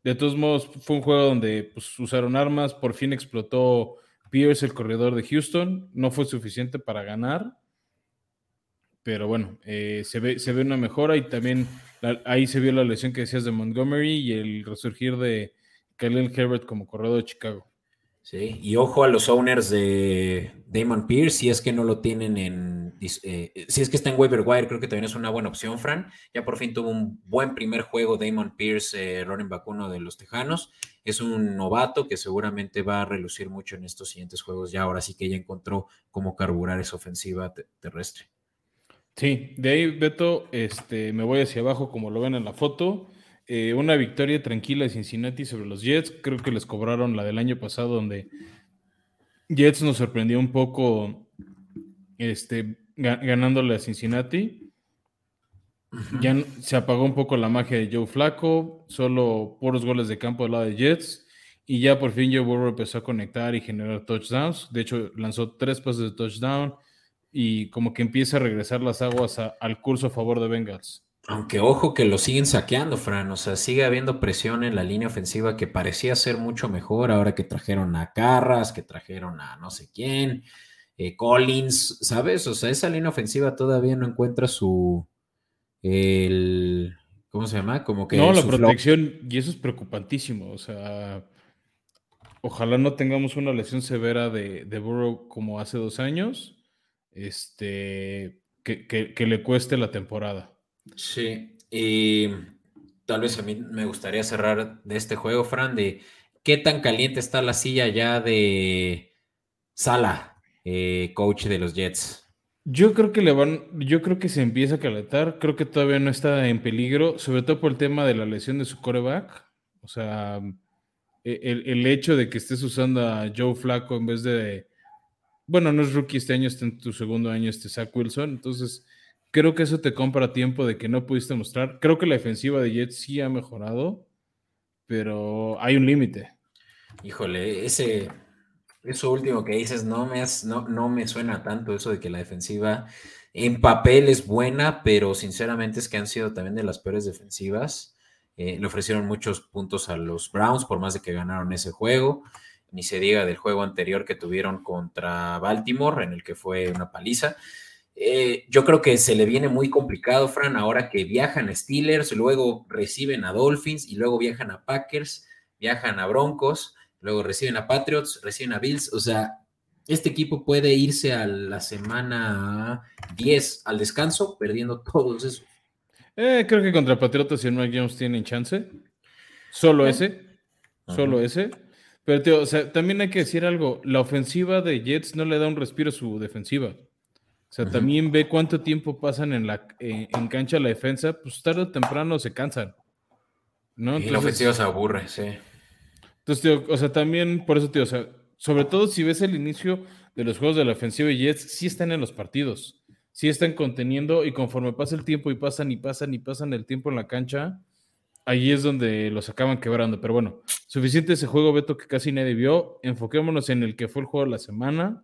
[SPEAKER 1] De todos modos, fue un juego donde pues, usaron armas, por fin explotó Pierce, el corredor de Houston, no fue suficiente para ganar, pero bueno, eh, se, ve, se ve una mejora y también ahí se vio la lesión que decías de Montgomery y el resurgir de Khalil Herbert como corredor de Chicago.
[SPEAKER 2] Sí, y ojo a los owners de Damon Pierce, si es que no lo tienen en, eh, si es que está en waiver wire, creo que también es una buena opción, Fran. Ya por fin tuvo un buen primer juego Damon Pierce, eh, running de los Tejanos. Es un novato que seguramente va a relucir mucho en estos siguientes juegos. Ya ahora sí que ya encontró cómo carburar esa ofensiva terrestre.
[SPEAKER 1] Sí, de ahí, Beto, este, me voy hacia abajo como lo ven en la foto. Eh, una victoria tranquila de Cincinnati sobre los Jets. Creo que les cobraron la del año pasado, donde Jets nos sorprendió un poco este, ganándole a Cincinnati. Ya se apagó un poco la magia de Joe Flaco, solo puros goles de campo del lado de Jets. Y ya por fin Joe Burrow empezó a conectar y generar touchdowns. De hecho, lanzó tres pases de touchdown y como que empieza a regresar las aguas al curso a favor de Bengals.
[SPEAKER 2] Aunque ojo que lo siguen saqueando, Fran. O sea, sigue habiendo presión en la línea ofensiva que parecía ser mucho mejor ahora que trajeron a Carras, que trajeron a no sé quién, eh, Collins, ¿sabes? O sea, esa línea ofensiva todavía no encuentra su. El, ¿Cómo se llama? Como que.
[SPEAKER 1] No, la protección, y eso es preocupantísimo. O sea, ojalá no tengamos una lesión severa de, de Burrow como hace dos años este, que, que- que le cueste la temporada.
[SPEAKER 2] Sí, y tal vez a mí me gustaría cerrar de este juego, Fran, de qué tan caliente está la silla ya de Sala, eh, coach de los Jets.
[SPEAKER 1] Yo creo que le van, yo creo que se empieza a calentar, creo que todavía no está en peligro, sobre todo por el tema de la lesión de su coreback. O sea, e- el, el hecho de que estés usando a Joe Flaco en vez de, bueno, no es rookie este año, está en tu segundo año este Zach Wilson, entonces creo que eso te compra tiempo de que no pudiste mostrar. Creo que la defensiva de Jets sí ha mejorado, pero hay un límite.
[SPEAKER 2] Híjole, ese, eso último que dices no me, has- no, no me suena tanto eso de que la defensiva en papel es buena, pero sinceramente es que han sido también de las peores defensivas. Eh, le ofrecieron muchos puntos a los Browns por más de que ganaron ese juego. Ni se diga del juego anterior que tuvieron contra Baltimore, en el que fue una paliza. Eh, yo creo que se le viene muy complicado, Fran, ahora que viajan a Steelers, luego reciben a Dolphins y luego viajan a Packers, viajan a Broncos, luego reciben a Patriots, reciben a Bills. O sea, este equipo puede irse a la semana 10 al descanso perdiendo todos esos.
[SPEAKER 1] Eh, creo que contra Patriotas y el Mike Jones tienen chance. Solo ese. Solo ese. Pero tío, o sea, también hay que decir algo. La ofensiva de Jets no le da un respiro a su defensiva. O sea, también ve cuánto tiempo pasan en la en, en cancha la defensa, pues tarde o temprano se cansan. ¿no?
[SPEAKER 2] Y la ofensiva se aburre, sí.
[SPEAKER 1] entonces, tío, o sea, también por eso, tío, o sea, sobre todo si ves el inicio de los juegos de la ofensiva de Jets, sí están en los partidos, sí están conteniendo y conforme pasa el tiempo y pasan y pasan y pasan el tiempo en la cancha, ahí es donde los acaban quebrando. Pero bueno, suficiente ese juego, Beto, que casi nadie vio. Enfoquémonos en el que fue el juego de la semana.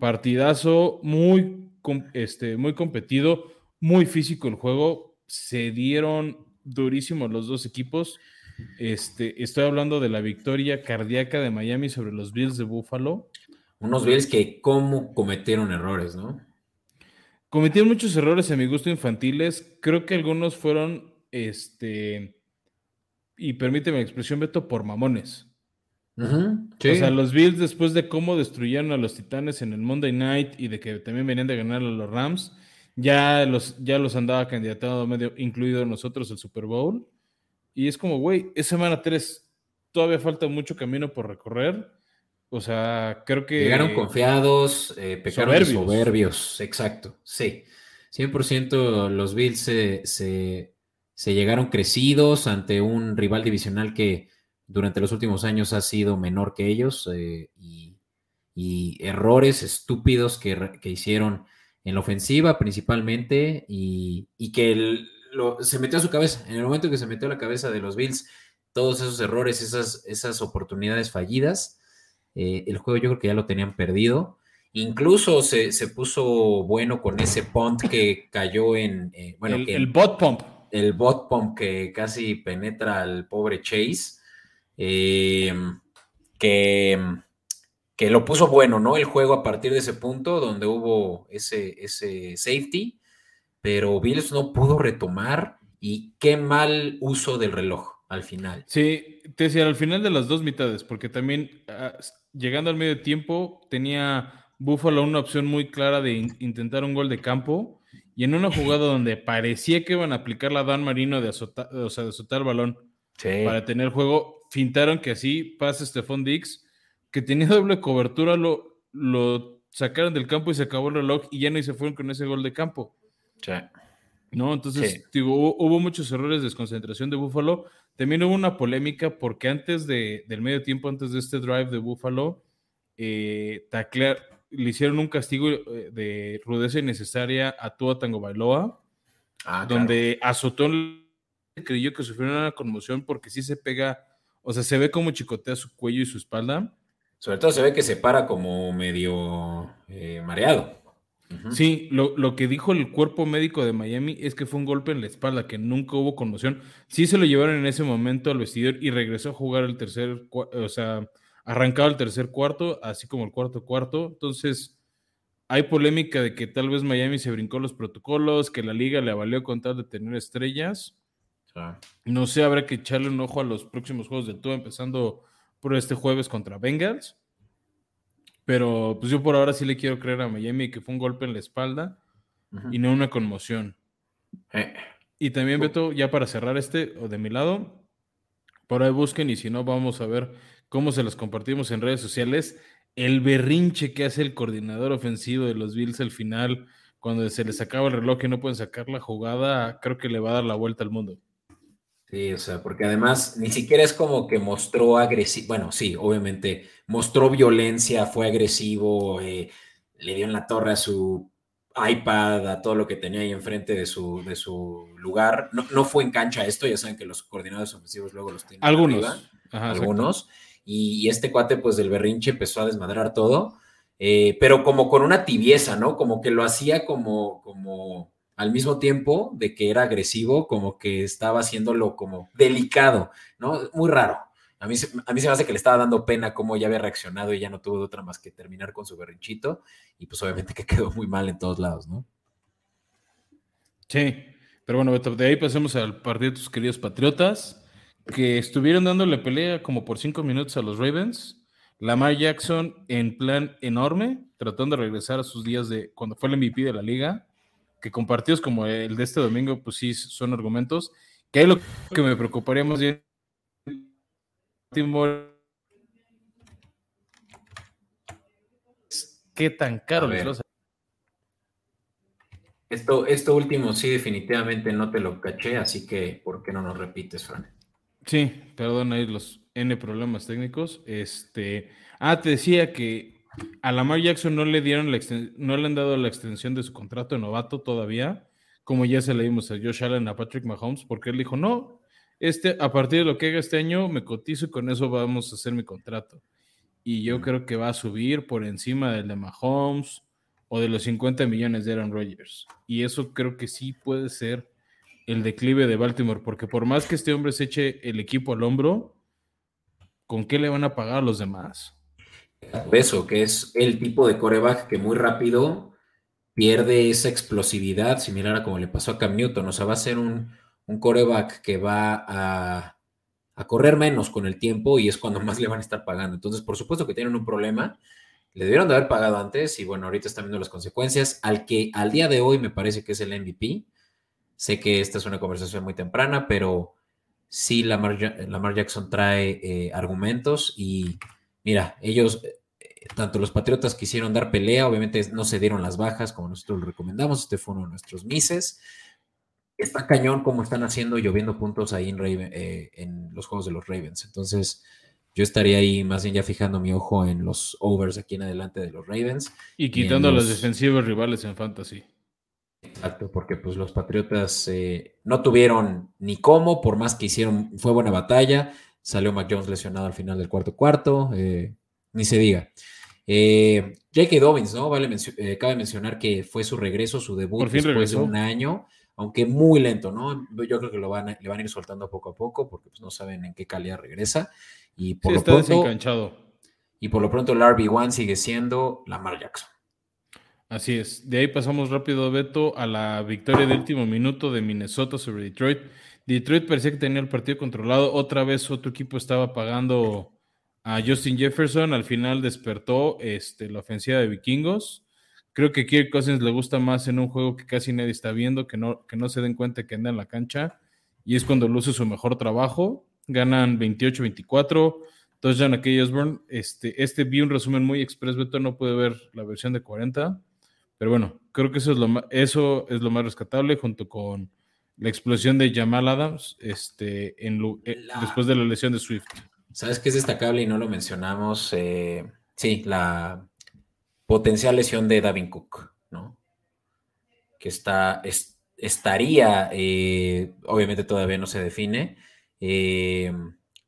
[SPEAKER 1] Partidazo muy, este, muy competido, muy físico el juego. Se dieron durísimos los dos equipos. Este, estoy hablando de la victoria cardíaca de Miami sobre los Bills de Buffalo.
[SPEAKER 2] Unos Bills que cómo cometieron errores, ¿no?
[SPEAKER 1] Cometieron muchos errores a mi gusto infantiles. Creo que algunos fueron, este, y permíteme la expresión, Beto, por mamones. O sea, los Bills, después de cómo destruyeron a los Titanes en el Monday Night y de que también venían de ganar a los Rams, ya los, ya los andaba candidatado medio, incluido nosotros, el Super Bowl. Y es como, güey, es semana 3, todavía falta mucho camino por recorrer. O sea, creo que.
[SPEAKER 2] Llegaron confiados, eh, pecaron
[SPEAKER 1] soberbios.
[SPEAKER 2] soberbios, exacto, sí. 100% los Bills se, se- se llegaron crecidos ante un rival divisional que durante los últimos años ha sido menor que ellos eh, y, y errores estúpidos que, que hicieron en la ofensiva principalmente y, y que el- lo- se metió a su cabeza. En el momento que se metió a la cabeza de los Bills, todos esos errores, esas, esas oportunidades fallidas, eh, el juego yo creo que ya lo tenían perdido. Incluso se, se puso bueno con ese punt que cayó en, eh, bueno,
[SPEAKER 1] el,
[SPEAKER 2] que
[SPEAKER 1] el bot pump.
[SPEAKER 2] el bot pump que casi penetra al pobre Chase, eh, que, que lo puso bueno, ¿no? El juego a partir de ese punto donde hubo ese, ese safety, pero Bills no pudo retomar y qué mal uso del reloj al final.
[SPEAKER 1] Sí, te decía, al final de las dos mitades, porque también ah, llegando al medio tiempo tenía Buffalo una opción muy clara de in- intentar un gol de campo y en una jugada donde parecía que iban a aplicar la Dan Marino de azotar, o sea, de azotar el balón para tener juego, fintaron que así pasa Stephon Dix, que tenía doble cobertura, lo, lo sacaron del campo y se acabó el reloj y ya no y se fueron con ese gol de campo.
[SPEAKER 2] Sí.
[SPEAKER 1] ¿no? Entonces,
[SPEAKER 2] Sí.
[SPEAKER 1] digo, hubo, hubo muchos errores de desconcentración de Buffalo. También hubo una polémica porque antes de, del medio tiempo, antes de este drive de Buffalo, eh, taclear- le hicieron un castigo eh, de rudeza innecesaria a Tua Tango Bailoa,
[SPEAKER 2] Ah, claro.
[SPEAKER 1] donde azotó, el- creyó que sufrió una conmoción porque sí se pega, o sea, se ve como chicotea su cuello y su espalda.
[SPEAKER 2] Sobre todo se ve que se para como medio eh, mareado.
[SPEAKER 1] Sí, lo, lo que dijo el cuerpo médico de Miami es que fue un golpe en la espalda, que nunca hubo conmoción. Sí se lo llevaron en ese momento al vestidor y regresó a jugar el tercer, o sea, arrancaba el tercer cuarto, así como el cuarto cuarto. Entonces, hay polémica de que tal vez Miami se brincó los protocolos, que la liga le valió con tal de tener estrellas. No sé, habrá que echarle un ojo a los próximos juegos del Tua, empezando por este jueves contra Bengals. Pero pues yo por ahora sí le quiero creer a Miami que fue un golpe en la espalda y no una conmoción.
[SPEAKER 2] Eh,
[SPEAKER 1] Y también, Beto, ya para cerrar este, o de mi lado, por ahí busquen y si no, vamos a ver cómo se los compartimos en redes sociales. El berrinche que hace el coordinador ofensivo de los Bills al final, cuando se les acaba el reloj y no pueden sacar la jugada, creo que le va a dar la vuelta al mundo.
[SPEAKER 2] Sí, o sea, porque además ni siquiera es como que mostró agresivo, bueno, sí, obviamente mostró violencia, fue agresivo, eh, le dio en la torre a su iPad, a todo lo que tenía ahí enfrente de su, de su lugar. No, no fue en cancha esto, ya saben que los coordinadores ofensivos luego los tienen
[SPEAKER 1] Algunos.
[SPEAKER 2] arriba,
[SPEAKER 1] Ajá, exacto.
[SPEAKER 2] algunos, y, y este cuate pues del berrinche empezó a desmadrar todo, eh, pero como con una tibieza, ¿no? Como que lo hacía como, como al mismo tiempo de que era agresivo, como que estaba haciéndolo como delicado, ¿no? Muy raro. A mí, a mí se me hace que le estaba dando pena cómo ya había reaccionado y ya no tuvo de otra más que terminar con su berrinchito y pues obviamente que quedó muy mal en todos lados, ¿no?
[SPEAKER 1] Sí, pero bueno, de ahí pasemos al partido de tus queridos Patriotas, que estuvieron dándole pelea como por cinco minutos a los Ravens. Lamar Jackson en plan enorme, tratando de regresar a sus días de cuando fue el MVP de la liga, que con partidos como el de este domingo, pues sí son argumentos. Que ahí lo que me preocuparía más bien, qué tan caro les
[SPEAKER 2] Esto, esto último sí definitivamente no te lo caché, así que ¿por qué no nos repites, Fran?
[SPEAKER 1] Sí, perdón ahí los N problemas técnicos. Este, ah, te decía que a Lamar Jackson no le dieron la no le han dado la extensión de su contrato de novato todavía, como ya se le dimos a Josh Allen, a Patrick Mahomes, porque él dijo, no, este, a partir de lo que haga este año, me cotizo y con eso vamos a hacer mi contrato. Y yo creo que va a subir por encima del de Mahomes o de los 50 millones de Aaron Rodgers. Y eso creo que sí puede ser el declive de Baltimore, porque por más que este hombre se eche el equipo al hombro, ¿con qué le van a pagar a los demás?
[SPEAKER 2] Eso, que es el tipo de coreback que muy rápido pierde esa explosividad, similar a como le pasó a Cam Newton. O sea, va a ser un, un coreback que va a, a correr menos con el tiempo y es cuando más le van a estar pagando. Entonces, por supuesto que tienen un problema. Le debieron de haber pagado antes y bueno, ahorita están viendo las consecuencias. Al que al día de hoy me parece que es el MVP. Sé que esta es una conversación muy temprana, pero sí Lamar Jackson trae eh, argumentos y mira, ellos, eh, tanto los Patriotas quisieron dar pelea, obviamente no se dieron las bajas como nosotros lo recomendamos, este fue uno de nuestros mises. Está cañón como están haciendo lloviendo puntos ahí en, Raven- eh, en los juegos de los Ravens. Entonces, yo estaría ahí más bien ya fijando mi ojo en los overs aquí en adelante de los Ravens.
[SPEAKER 1] Y quitando a
[SPEAKER 2] los-
[SPEAKER 1] las defensivas rivales en fantasy.
[SPEAKER 2] Exacto, porque pues los Patriotas eh, no tuvieron ni cómo, por más que hicieron, fue buena batalla. Salió Mac Jones lesionado al final del cuarto cuarto, eh, ni se diga. Eh, J.K. Dobbins, ¿no? Vale, mencio- eh, cabe mencionar que fue su regreso, su debut después de un año, aunque muy lento, ¿no? Yo creo que lo van a, le van a ir soltando poco a poco porque pues, no saben en qué calidad regresa. Y por
[SPEAKER 1] Sí,
[SPEAKER 2] lo
[SPEAKER 1] está
[SPEAKER 2] pronto,
[SPEAKER 1] desencanchado.
[SPEAKER 2] y por lo pronto el RB1 sigue siendo Lamar Jackson.
[SPEAKER 1] Así es. De ahí pasamos rápido, Beto, a la victoria de último minuto de Minnesota sobre Detroit. Detroit parecía que tenía el partido controlado. Otra vez otro equipo estaba pagando a Justin Jefferson. Al final despertó este, la ofensiva de vikingos. Creo que Kirk Cousins le gusta más en un juego que casi nadie está viendo, que no, que no se den cuenta que anda en la cancha. Y es cuando luce su mejor trabajo. Ganan 28-24. Touchdown a Key Osborne. Este, este vi un resumen muy express, Beto. No pude ver la versión de 40. Pero bueno, creo que eso es lo eso es lo más rescatable junto con la explosión de Jamal Adams este, en, eh,
[SPEAKER 2] La-
[SPEAKER 1] después de la lesión de Swift.
[SPEAKER 2] ¿Sabes qué es destacable y no lo mencionamos? Eh, sí, la potencial lesión de Davin Cook, ¿no? Que está, es- estaría, eh, obviamente todavía no se define,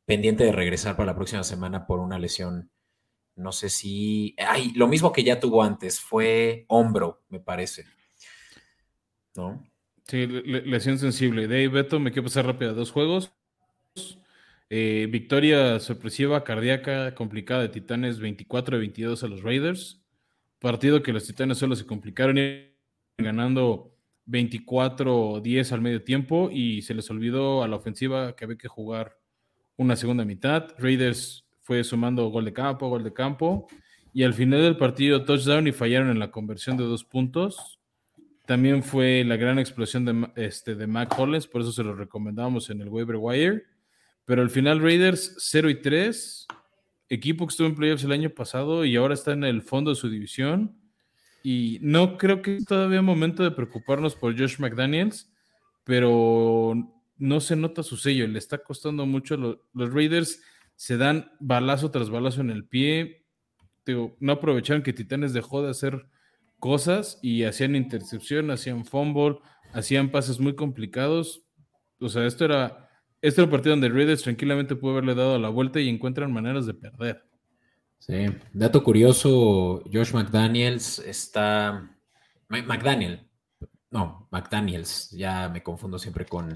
[SPEAKER 2] pendiente de regresar para la próxima semana por una lesión. No sé si. Ay, lo mismo que ya tuvo antes, fue hombro, me parece. ¿No?
[SPEAKER 1] Sí, le- le- lesión sensible. De ahí, Beto, me quiero pasar rápido a dos juegos. Eh, victoria sorpresiva, cardíaca, complicada de Titanes 24 22 a los Raiders. Partido que los Titanes solo se complicaron ganando 24-10 al medio tiempo y se les olvidó a la ofensiva que había que jugar una segunda mitad. Raiders fue sumando gol de campo, gol de campo y al final del partido touchdown y fallaron en la conversión de dos puntos. También fue la gran explosión de, este, de Mac Hollins, por eso se lo recomendamos en el waiver wire. Pero al final Raiders 0 y 3, equipo que estuvo en playoffs el año pasado y ahora está en el fondo de su división. Y no creo que es todavía momento de preocuparnos por Josh McDaniels, pero no se nota su sello, le está costando mucho. Los, Raiders se dan balazo tras balazo en el pie. no aprovecharon que Titanes dejó de hacer cosas y hacían intercepción, hacían fumble, hacían pases muy complicados. O sea, esto era, este era un partido donde Raiders tranquilamente pudo haberle dado la vuelta y encuentran maneras de perder.
[SPEAKER 2] Sí, dato curioso, Josh McDaniels está... McDaniel, no, McDaniels, ya me confundo siempre con,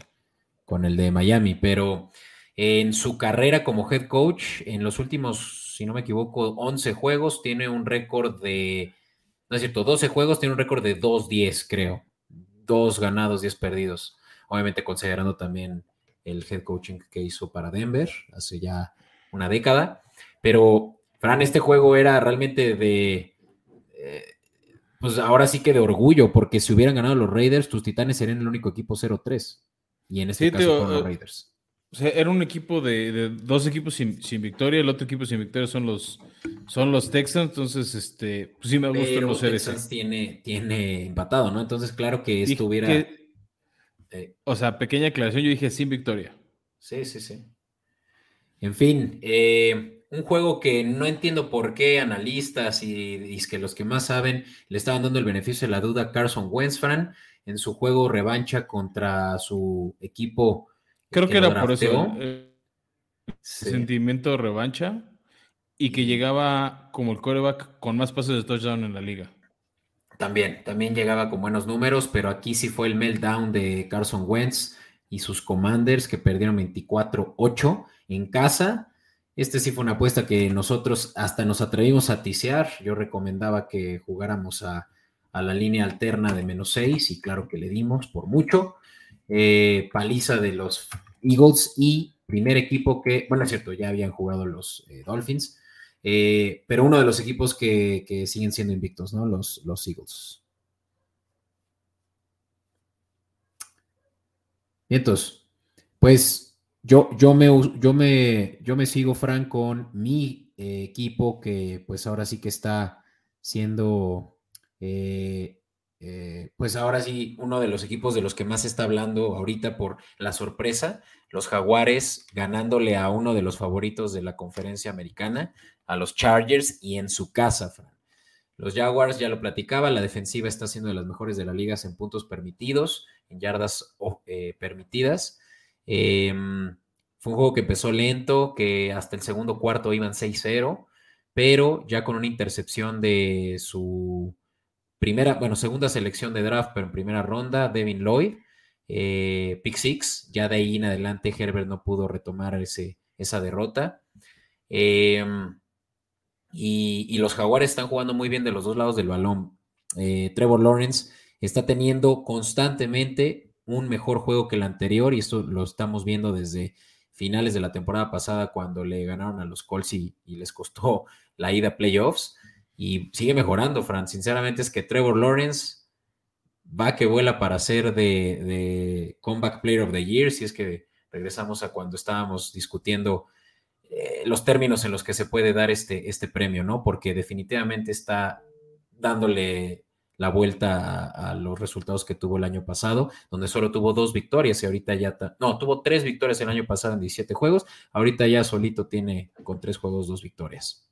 [SPEAKER 2] con el de Miami, pero en su carrera como head coach, en los últimos, si no me equivoco, 11 juegos, tiene un récord de, no es cierto, 12 juegos, tiene un récord de 2-10, creo. Dos ganados, 10 perdidos. Obviamente considerando también el head coaching que hizo para Denver hace ya una década. Pero, Fran, este juego era realmente de... Eh, pues ahora sí que de orgullo, porque si hubieran ganado los Raiders, tus Titanes serían el único equipo 0-3. Y en este caso los eh, Raiders.
[SPEAKER 1] O sea, era un equipo de, dos equipos sin, victoria, el otro equipo sin victoria son los, son los Texans, entonces este, pues sí me gusta
[SPEAKER 2] los Texans tiene, tiene empatado, ¿no? Entonces, claro que estuviera.
[SPEAKER 1] Eh, o sea, pequeña aclaración, yo dije sin victoria.
[SPEAKER 2] Sí, sí, sí. En fin, eh, un juego que no entiendo por qué analistas y, y, que los que más saben le estaban dando el beneficio de la duda a Carson Wentz, en su juego revancha contra su equipo.
[SPEAKER 1] Creo que, era por eso. El, Sentimiento de revancha y que llegaba como el coreback con más pases de touchdown en la liga.
[SPEAKER 2] También, también llegaba con buenos números, pero aquí sí fue el meltdown de Carson Wentz y sus Commanders que perdieron 24-8 en casa. Este sí fue una apuesta que nosotros hasta nos atrevimos a ticiar. Yo recomendaba que jugáramos a a la línea alterna de menos 6 y claro que le dimos por mucho. Eh, paliza de los Eagles y primer equipo que, bueno, es cierto, ya habían jugado los eh, Dolphins, eh, pero uno de los equipos que, siguen siendo invictos, ¿no? Los, los Eagles. entonces, pues yo, yo, me, yo, me, yo me sigo, Frank, con mi equipo que pues ahora sí que está siendo eh, eh, pues ahora sí, uno de los equipos de los que más se está hablando ahorita por la sorpresa, los Jaguares ganándole a uno de los favoritos de la conferencia americana, a los Chargers y en su casa, Los Jaguars, ya lo platicaba, la defensiva está siendo de las mejores de la liga en puntos permitidos, en yardas eh, permitidas. Em, fue un juego que empezó lento, que hasta el segundo cuarto iban 6-0, pero ya con una intercepción de su primera, bueno, segunda selección de draft, pero en primera ronda, Devin Lloyd, eh, pick six, ya de ahí en adelante Herbert no pudo retomar ese, esa derrota. Em, y, los jaguares están jugando muy bien de los dos lados del balón. Eh, Trevor Lawrence está teniendo constantemente un mejor juego que el anterior y esto lo estamos viendo desde finales de la temporada pasada cuando le ganaron a los Colts y les costó la ida a playoffs y sigue mejorando, Fran. Sinceramente es que Trevor Lawrence va que vuela para ser de, Comeback Player of the Year, si es que regresamos a cuando estábamos discutiendo eh, los términos en los que se puede dar este, este premio, ¿no? Porque definitivamente está dándole la vuelta a, los resultados que tuvo el año pasado, donde solo tuvo dos victorias y ahorita ya, no, tuvo tres victorias el año pasado en 17 juegos, ahorita ya solito tiene con tres juegos dos victorias.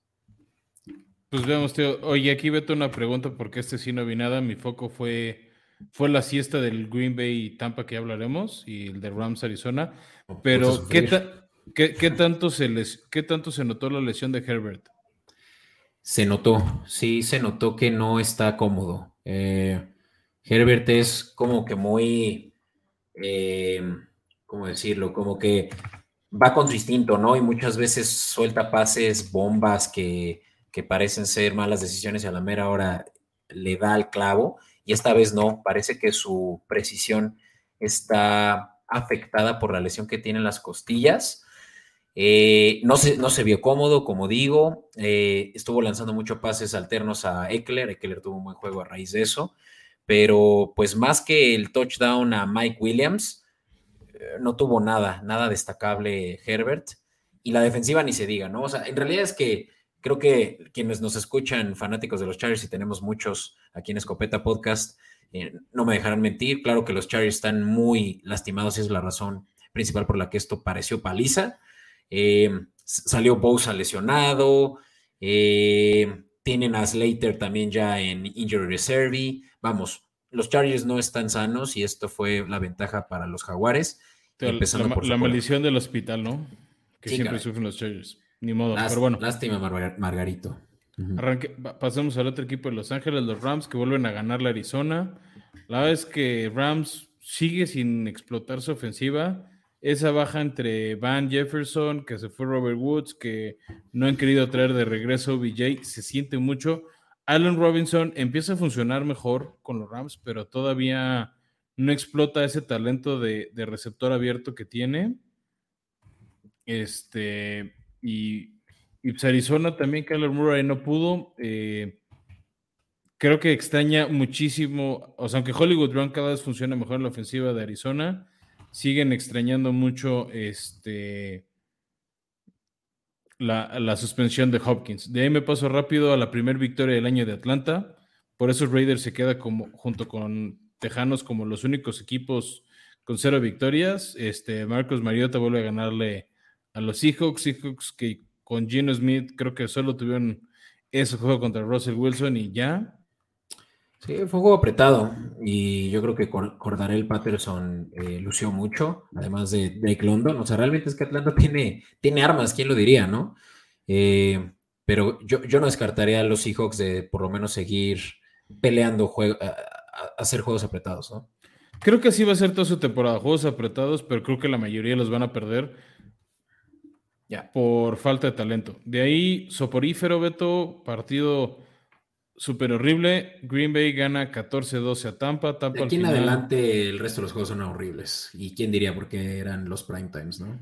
[SPEAKER 1] Pues veamos, tío. Oye, aquí vete una pregunta porque este sí no vi nada. Mi foco fue, fue la siesta del Green Bay y Tampa que hablaremos y el de Rams Arizona. Pero, ¿qué, qué, tanto se les, ¿qué tanto se notó la lesión de Herbert?
[SPEAKER 2] Se notó, sí, se notó que no está cómodo. Eh, Herbert es como que muy, eh, ¿cómo decirlo? Como que va con su instinto, ¿no? Y muchas veces suelta pases, bombas que que parecen ser malas decisiones y a la mera hora le da al clavo y esta vez no, parece que su precisión está afectada por la lesión que tiene en las costillas. Eh, no, se, no se vio cómodo, como digo. Eh, estuvo lanzando muchos pases alternos a Eckler. Eckler tuvo un buen juego a raíz de eso. Pero pues más que el touchdown a Mike Williams, eh, no tuvo nada, nada destacable Herbert. Y la defensiva ni se diga, ¿no? O sea, en realidad es que creo que quienes nos escuchan, fanáticos de los Chargers, y tenemos muchos aquí en Escopeta Podcast, no me dejarán mentir. Claro que los Chargers están muy lastimados y es la razón principal por la que esto pareció paliza eh, salió Bosa lesionado. Eh, tienen a Slater también ya en Injury Reserve. Vamos, los Chargers no están sanos y esto fue la ventaja para los Jaguares.
[SPEAKER 1] Empezando la, por la maldición del hospital, ¿no? Que siempre sufren los Chargers. Ni modo, pero bueno.
[SPEAKER 2] Lástima, Margarito.
[SPEAKER 1] pasemos al otro equipo de Los Ángeles, los Rams, que vuelven a ganar la Arizona. La verdad es que Rams sigue sin explotar su ofensiva esa baja entre Van Jefferson, que se fue Robert Woods, que no han querido traer de regreso BJ, se siente mucho. Allen Robinson empieza a funcionar mejor con los Rams, pero todavía no explota ese talento de, receptor abierto que tiene. Este, y, pues Arizona también, Kyler Murray no pudo. Eh, creo que extraña muchísimo, o sea, aunque Hollywood Run cada vez funciona mejor en la ofensiva de Arizona, siguen extrañando mucho este, la, suspensión de Hopkins. De ahí me paso rápido a la primera victoria del año de Atlanta. Por eso Raiders se queda como, junto con Tejanos como los únicos equipos con cero victorias. Este, Marcos Mariota vuelve a ganarle a los Seahawks. Seahawks que con Gino Smith creo que solo tuvieron ese juego contra Russell Wilson y ya.
[SPEAKER 2] Sí, fue un juego apretado y yo creo que Cordarel Patterson eh, lució mucho, además de Drake London. O sea, realmente es que Atlanta tiene, tiene armas, ¿quién lo diría, no? Eh, pero yo, yo no descartaría a los Seahawks de por lo menos seguir peleando, juego, hacer juegos apretados, ¿no?
[SPEAKER 1] Creo que así va a ser toda su temporada, juegos apretados, pero creo que la mayoría los van a perder ya. por falta de talento. De ahí, soporífero, Beto, partido súper horrible. Green Bay gana 14-12 a Tampa. Tampa
[SPEAKER 2] de aquí en adelante el resto de los juegos son horribles. ¿Y quién diría? Porque eran los prime times, ¿no?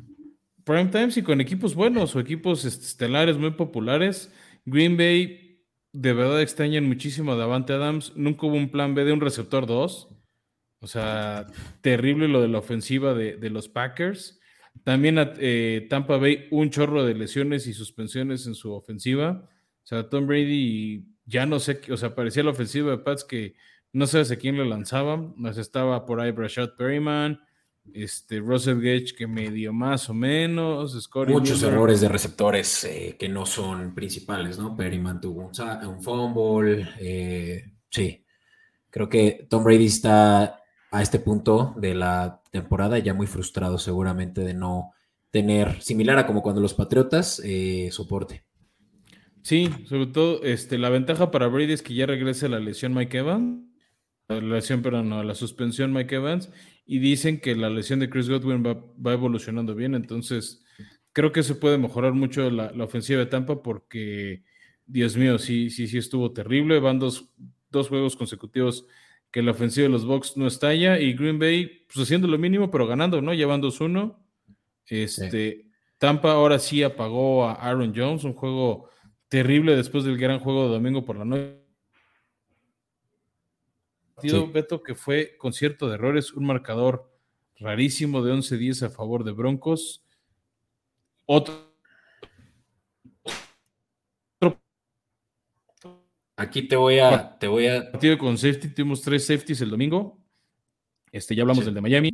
[SPEAKER 1] Prime times y con equipos buenos o equipos estelares muy populares. Green Bay de verdad extrañan muchísimo a Davante Adams. Nunca hubo un plan B de un receptor 2. O sea, terrible lo de la ofensiva de, los Packers. También a eh, Tampa Bay un chorro de lesiones y suspensiones en su ofensiva. O sea, Tom Brady ya no sé, o sea, parecía la ofensiva de Pats que no sabes a quién le lanzaban, más estaba por ahí Brashad Perryman, este, Russell Gage que medio más o menos,
[SPEAKER 2] Muchos errores de receptores eh, que no son principales, ¿no? Perryman tuvo un, fumble, eh, sí. Creo que Tom Brady está a este punto de la temporada ya muy frustrado seguramente de no tener, similar a como cuando los Patriotas, eh, soporte.
[SPEAKER 1] Sí, sobre todo este, la ventaja para Brady es que ya regrese la lesión Mike Evans, la lesión, pero no, la suspensión Mike Evans, y dicen que la lesión de Chris Godwin va, evolucionando bien, entonces creo que se puede mejorar mucho la, ofensiva de Tampa porque, Dios mío, sí, sí, sí estuvo terrible, van dos, dos juegos consecutivos que la ofensiva de los Bucks no estalla y Green Bay pues haciendo lo mínimo pero ganando, ¿no? Llevando 2-1. Este, Tampa ahora sí apagó a Aaron Jones, un juego terrible después del gran juego de domingo por la noche. Partido, Beto, que fue con cierto de errores, un marcador rarísimo de 11-10 a favor de Broncos. Otro.
[SPEAKER 2] Aquí te voy a. Te voy a...
[SPEAKER 1] Partido con safety, tuvimos tres safeties el domingo. Este, ya hablamos del de Miami.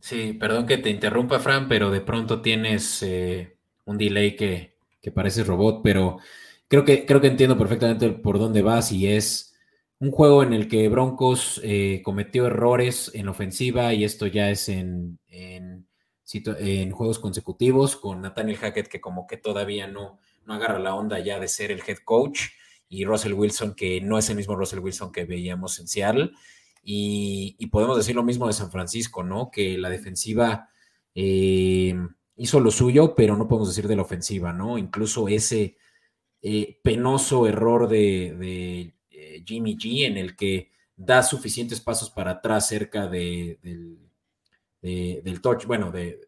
[SPEAKER 2] Sí, perdón que te interrumpa, Fran, pero de pronto tienes eh, un delay que, que parece robot, pero creo que, creo que entiendo perfectamente por dónde vas y es un juego en el que Broncos eh, cometió errores en ofensiva y esto ya es en, en, juegos consecutivos con Nathaniel Hackett que como que todavía no, no agarra la onda ya de ser el head coach y Russell Wilson que no es el mismo Russell Wilson que veíamos en Seattle. Y, podemos decir lo mismo de San Francisco, ¿no? Que la defensiva eh, hizo lo suyo, pero no podemos decir de la ofensiva, ¿no? Incluso ese eh, penoso error de, eh, Jimmy G en el que da suficientes pasos para atrás cerca del, del touch, bueno, de,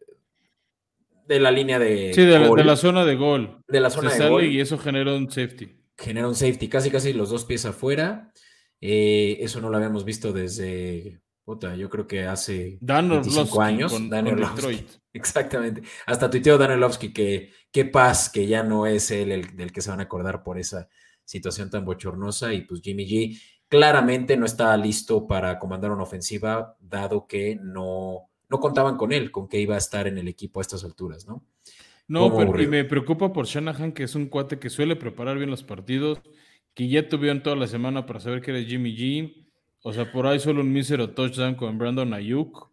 [SPEAKER 2] de la línea de.
[SPEAKER 1] Sí, de la, de la zona de gol.
[SPEAKER 2] De la zona
[SPEAKER 1] Se
[SPEAKER 2] de
[SPEAKER 1] sale
[SPEAKER 2] gol.
[SPEAKER 1] y eso genera un safety.
[SPEAKER 2] Genera un safety, casi casi los dos pies afuera. Eh, eso no lo habíamos visto desde. Puta, yo creo que hace
[SPEAKER 1] Dan
[SPEAKER 2] 25
[SPEAKER 1] Orlovsky
[SPEAKER 2] años.
[SPEAKER 1] con,
[SPEAKER 2] Dan
[SPEAKER 1] con
[SPEAKER 2] Orlovsky.
[SPEAKER 1] Detroit.
[SPEAKER 2] Exactamente. Hasta tuiteó Dan Orlovsky que qué paz que ya no es él el del que se van a acordar por esa situación tan bochornosa. Y pues Jimmy G claramente no estaba listo para comandar una ofensiva, dado que no, no contaban con él, con que iba a estar en el equipo a estas alturas, ¿no?
[SPEAKER 1] No, pero y me preocupa por Shanahan, que es un cuate que suele preparar bien los partidos, que ya tuvieron toda la semana para saber que era Jimmy G. O sea, por ahí solo un mísero touchdown con Brandon Ayuk.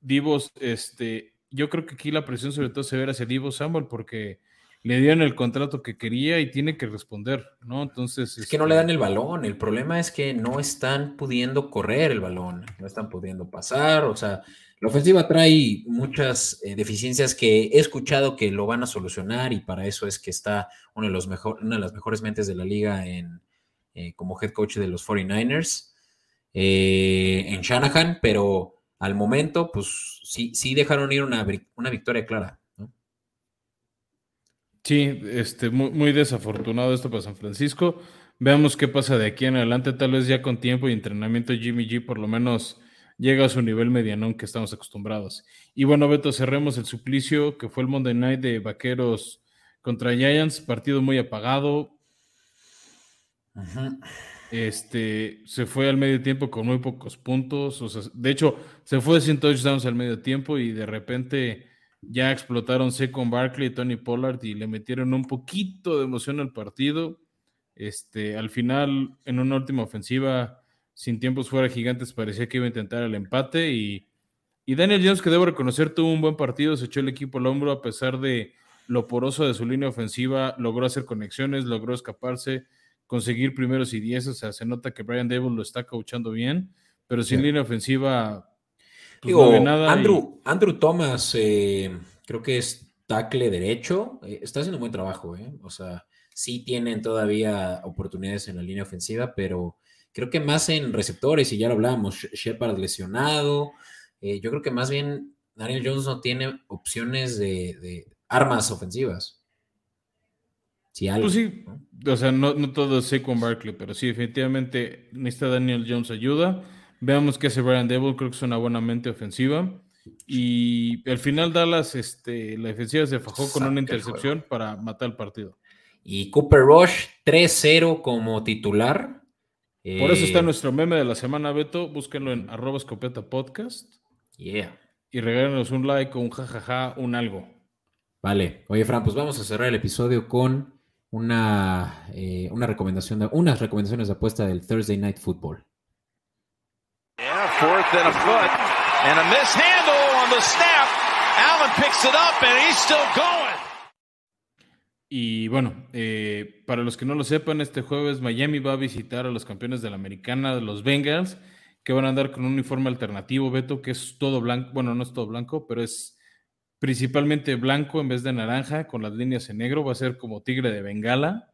[SPEAKER 1] Divos, este, yo creo que aquí la presión sobre todo se ve hacia Divo Samuel porque le dieron el contrato que quería y tiene que responder, ¿no? Entonces.
[SPEAKER 2] Es que no le dan el balón. El problema es que no están pudiendo correr el balón, no están pudiendo pasar. O sea, la ofensiva trae muchas eh, deficiencias que he escuchado que lo van a solucionar y para eso es que está una de las mejores mentes de la liga en, eh, como head coach de los 49ers, eh, en Shanahan, pero al momento, pues sí, sí dejaron ir una, una victoria clara.
[SPEAKER 1] Sí, este, muy, muy desafortunado esto para San Francisco. Veamos qué pasa de aquí en adelante. Tal vez ya con tiempo y entrenamiento Jimmy G por lo menos llega a su nivel medianón que estamos acostumbrados. Y bueno, Beto, cerremos el suplicio que fue el Monday Night de Vaqueros contra Giants. Partido muy apagado. Este, se fue al medio tiempo con muy pocos puntos. O sea, de hecho, se fue sin touchdowns al medio tiempo y de repente ya explotaron Secon Barkley y Tony Pollard y le metieron un poquito de emoción al partido. Este, al final, en una última ofensiva, sin tiempos fuera gigantes, parecía que iba a intentar el empate y, y Daniel Jones, que debo reconocer, tuvo un buen partido, se echó el equipo al hombro a pesar de lo poroso de su línea ofensiva, logró hacer conexiones, logró escaparse, conseguir primeros y diez, o sea, se nota que Brian Dable lo está coachando bien, pero sin
[SPEAKER 2] Sí.
[SPEAKER 1] línea ofensiva, pues
[SPEAKER 2] Digo,
[SPEAKER 1] no ve nada. y-
[SPEAKER 2] Andrew, Andrew Thomas, eh, creo que es tackle derecho, eh, está haciendo un buen trabajo, eh, O sea, sí tienen todavía oportunidades en la línea ofensiva, pero creo que más en receptores, y ya lo hablábamos, Sh- Shepard lesionado, eh, yo creo que más bien Daniel Jones no tiene opciones de, de armas ofensivas. Si algo,
[SPEAKER 1] Pues sí,
[SPEAKER 2] ¿no?
[SPEAKER 1] o sea, no, no todo es Saquon Barkley, pero sí, definitivamente necesita Daniel Jones ayuda. Veamos qué hace Brian Devil, creo que es una buena mente ofensiva. Y al final Dallas, este, la defensiva se fajó con una intercepción para matar el partido.
[SPEAKER 2] Y Cooper Rush 3-0 como titular.
[SPEAKER 1] Por eso está
[SPEAKER 2] Eh,
[SPEAKER 1] nuestro meme de la semana, Beto. Búsquenlo en arroba escopeta podcast
[SPEAKER 2] Yeah.
[SPEAKER 1] y regálenos un like un jajaja, un algo.
[SPEAKER 2] Vale. Oye, Fran, pues vamos a cerrar el episodio con una, eh, una recomendación de, unas recomendaciones de apuesta del Thursday Night Football.
[SPEAKER 4] Yeah, fourth and a foot. And a mishandle on the snap. Allen picks it up and he's still going.
[SPEAKER 1] Y bueno, eh, para los que no lo sepan, este jueves Miami va a visitar a los campeones de la americana, los Bengals, que van a andar con un uniforme alternativo, Beto, que es todo blanco, bueno, no es todo blanco, pero es principalmente blanco en vez de naranja, con las líneas en negro, va a ser como tigre de Bengala.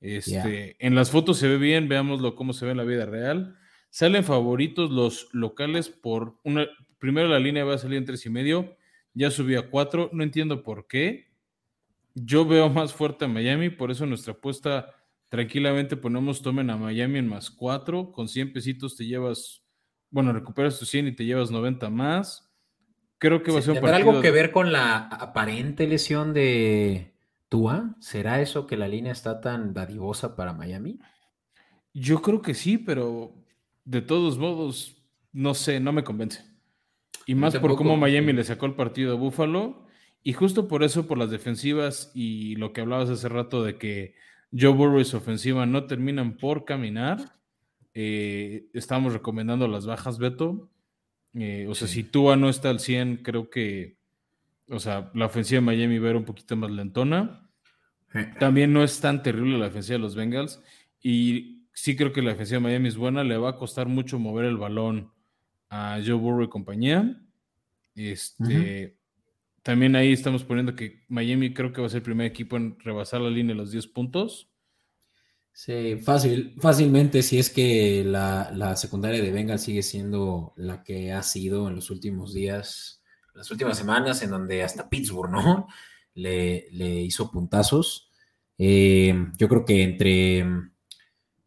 [SPEAKER 1] Este, En las fotos se ve bien, veámoslo cómo se ve en la vida real. Salen favoritos los locales por una, primero la línea va a salir en tres y medio, ya subió a cuatro, no entiendo por qué. Yo veo más fuerte a Miami, por eso nuestra apuesta tranquilamente ponemos tomen a Miami en más 4, con 100 pesitos te llevas, bueno, recuperas tus 100 y te llevas 90 más. Creo que va a ser un
[SPEAKER 2] ¿Tendrá
[SPEAKER 1] partido...
[SPEAKER 2] algo que ver con la aparente lesión de Tua? ¿Será eso que la línea está tan dadivosa para Miami?
[SPEAKER 1] Yo creo que sí, pero de todos modos, no sé, no me convence. Y más por cómo Miami le sacó el partido a Buffalo. Y justo por eso, por las defensivas y lo que hablabas hace rato de que Joe Burrow y su ofensiva no terminan por caminar, eh, estamos recomendando las bajas, Beto. Eh, o sea, si Tua no está al 100, creo que, o sea, la ofensiva de Miami va a ir un poquito más lentona. También no es tan terrible la defensiva de los Bengals. Y sí creo que la defensiva de Miami es buena. Le va a costar mucho mover el balón a Joe Burrow y compañía. Este, También ahí estamos poniendo que Miami creo que va a ser el primer equipo en rebasar la línea de los 10 puntos.
[SPEAKER 2] Sí, fácil, fácilmente, si es que la, la secundaria de Bengal sigue siendo la que ha sido en los últimos días, las últimas semanas en donde hasta Pittsburgh, ¿no? Le, le hizo puntazos. Eh, yo creo que entre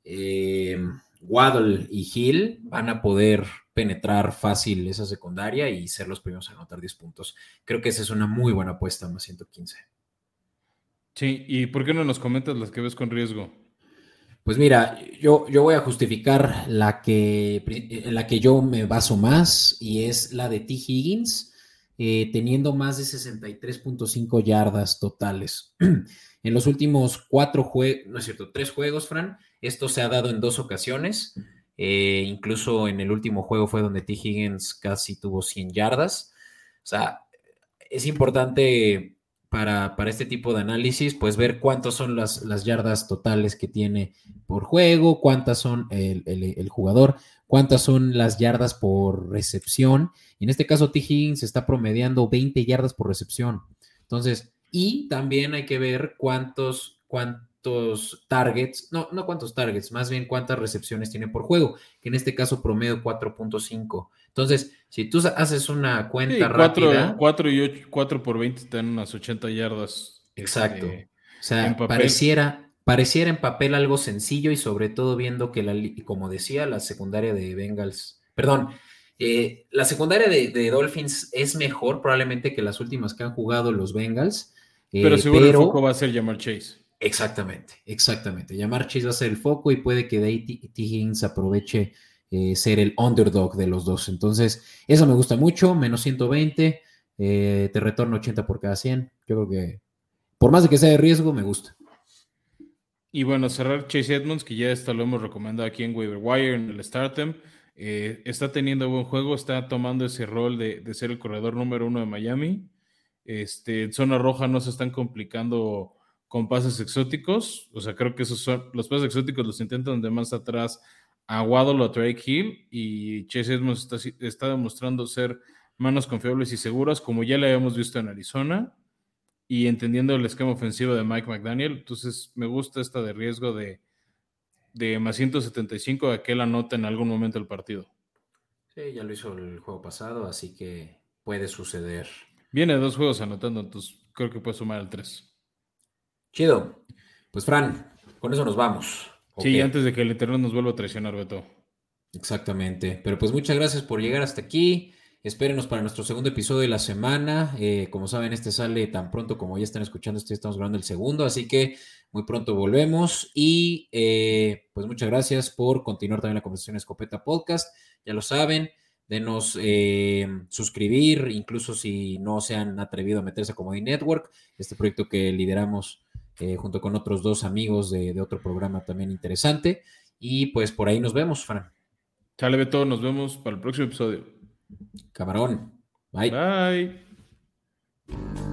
[SPEAKER 2] eh, Waddle y Hill van a poder penetrar fácil esa secundaria y ser los primeros a anotar 10 puntos. Creo que esa es una muy buena apuesta, más 115.
[SPEAKER 1] Sí, ¿y por qué no nos comentas las que ves con riesgo?
[SPEAKER 2] Pues mira, yo, yo voy a justificar la que, la que yo me baso más y es la de T. Higgins, eh, teniendo más de 63.5 yardas totales. en los últimos cuatro juegos, no es cierto, tres juegos, Fran, esto se ha dado en dos ocasiones. Eh, incluso en el último juego fue donde T. Higgins casi tuvo 100 yardas. O sea, es importante para, este tipo de análisis, pues ver cuántas son las, las, yardas totales que tiene por juego, cuántas son el, jugador, cuántas son las yardas por recepción. En este caso, T. Higgins está promediando 20 yardas por recepción. Entonces, y también hay que ver cuántos, cuántos targets, no, no cuántos targets, más bien cuántas recepciones tiene por juego, que en este caso promedio 4.5. Entonces, si tú haces una cuenta rápida.
[SPEAKER 1] 4 y 8, 4 por 20 te dan unas 80 yardas.
[SPEAKER 2] Exacto. Este, o sea, pareciera, pareciera en papel algo sencillo y sobre todo viendo que, la, como decía, la secundaria de Bengals, perdón, eh, la secundaria de, Dolphins es mejor probablemente que las últimas que han jugado los Bengals.
[SPEAKER 1] pero eh, seguro el foco va a ser llamar Chase.
[SPEAKER 2] Exactamente, exactamente. Llamar Chase va a ser el foco y puede que Day T. Higgins aproveche eh, ser el underdog de los dos. Entonces, eso me gusta mucho, menos 120, eh, te retorno 80 por cada 100. Yo creo que, por más de que sea de riesgo, me gusta.
[SPEAKER 1] Y bueno, cerrar Chase Edmonds, que ya está, lo hemos recomendado aquí en Waiver Wire, en el Startem. Eh, está teniendo buen juego, está tomando ese rol de, de, ser el corredor número uno de Miami. Este, en zona roja no se están complicando con pases exóticos. O sea, creo que esos son los pases exóticos los intentan de más atrás a Waddle o a Drake Hill y Chase Edmonds está, demostrando ser manos confiables y seguras, como ya le habíamos visto en Arizona y entendiendo el esquema ofensivo de Mike McDaniel. Entonces, me gusta esta de riesgo de, de más 175 de que él anote en algún momento el partido.
[SPEAKER 2] Sí, ya lo hizo el juego pasado, así que puede suceder.
[SPEAKER 1] Viene dos juegos anotando, entonces creo que puede sumar el 3.
[SPEAKER 2] Chido. Pues Fran, con eso nos vamos.
[SPEAKER 1] Sí, antes de que el Eterno nos vuelva a traicionar, Beto.
[SPEAKER 2] Exactamente. Pero pues muchas gracias por llegar hasta aquí. Espérenos para nuestro segundo episodio de la semana. Eh, como saben, este sale tan pronto como ya están escuchando, este estamos grabando el segundo, así que muy pronto volvemos. Y eh, pues muchas gracias por continuar también la conversación Escopeta Podcast. Ya lo saben, denos eh, suscribir, incluso si no se han atrevido a meterse a Comedy Network, este proyecto que lideramos eh, junto con otros dos amigos de, de, otro programa también interesante. Y pues por ahí nos vemos, Fran.
[SPEAKER 1] Chale, Beto, nos vemos para el próximo episodio.
[SPEAKER 2] Camarón. Bye.
[SPEAKER 1] Bye.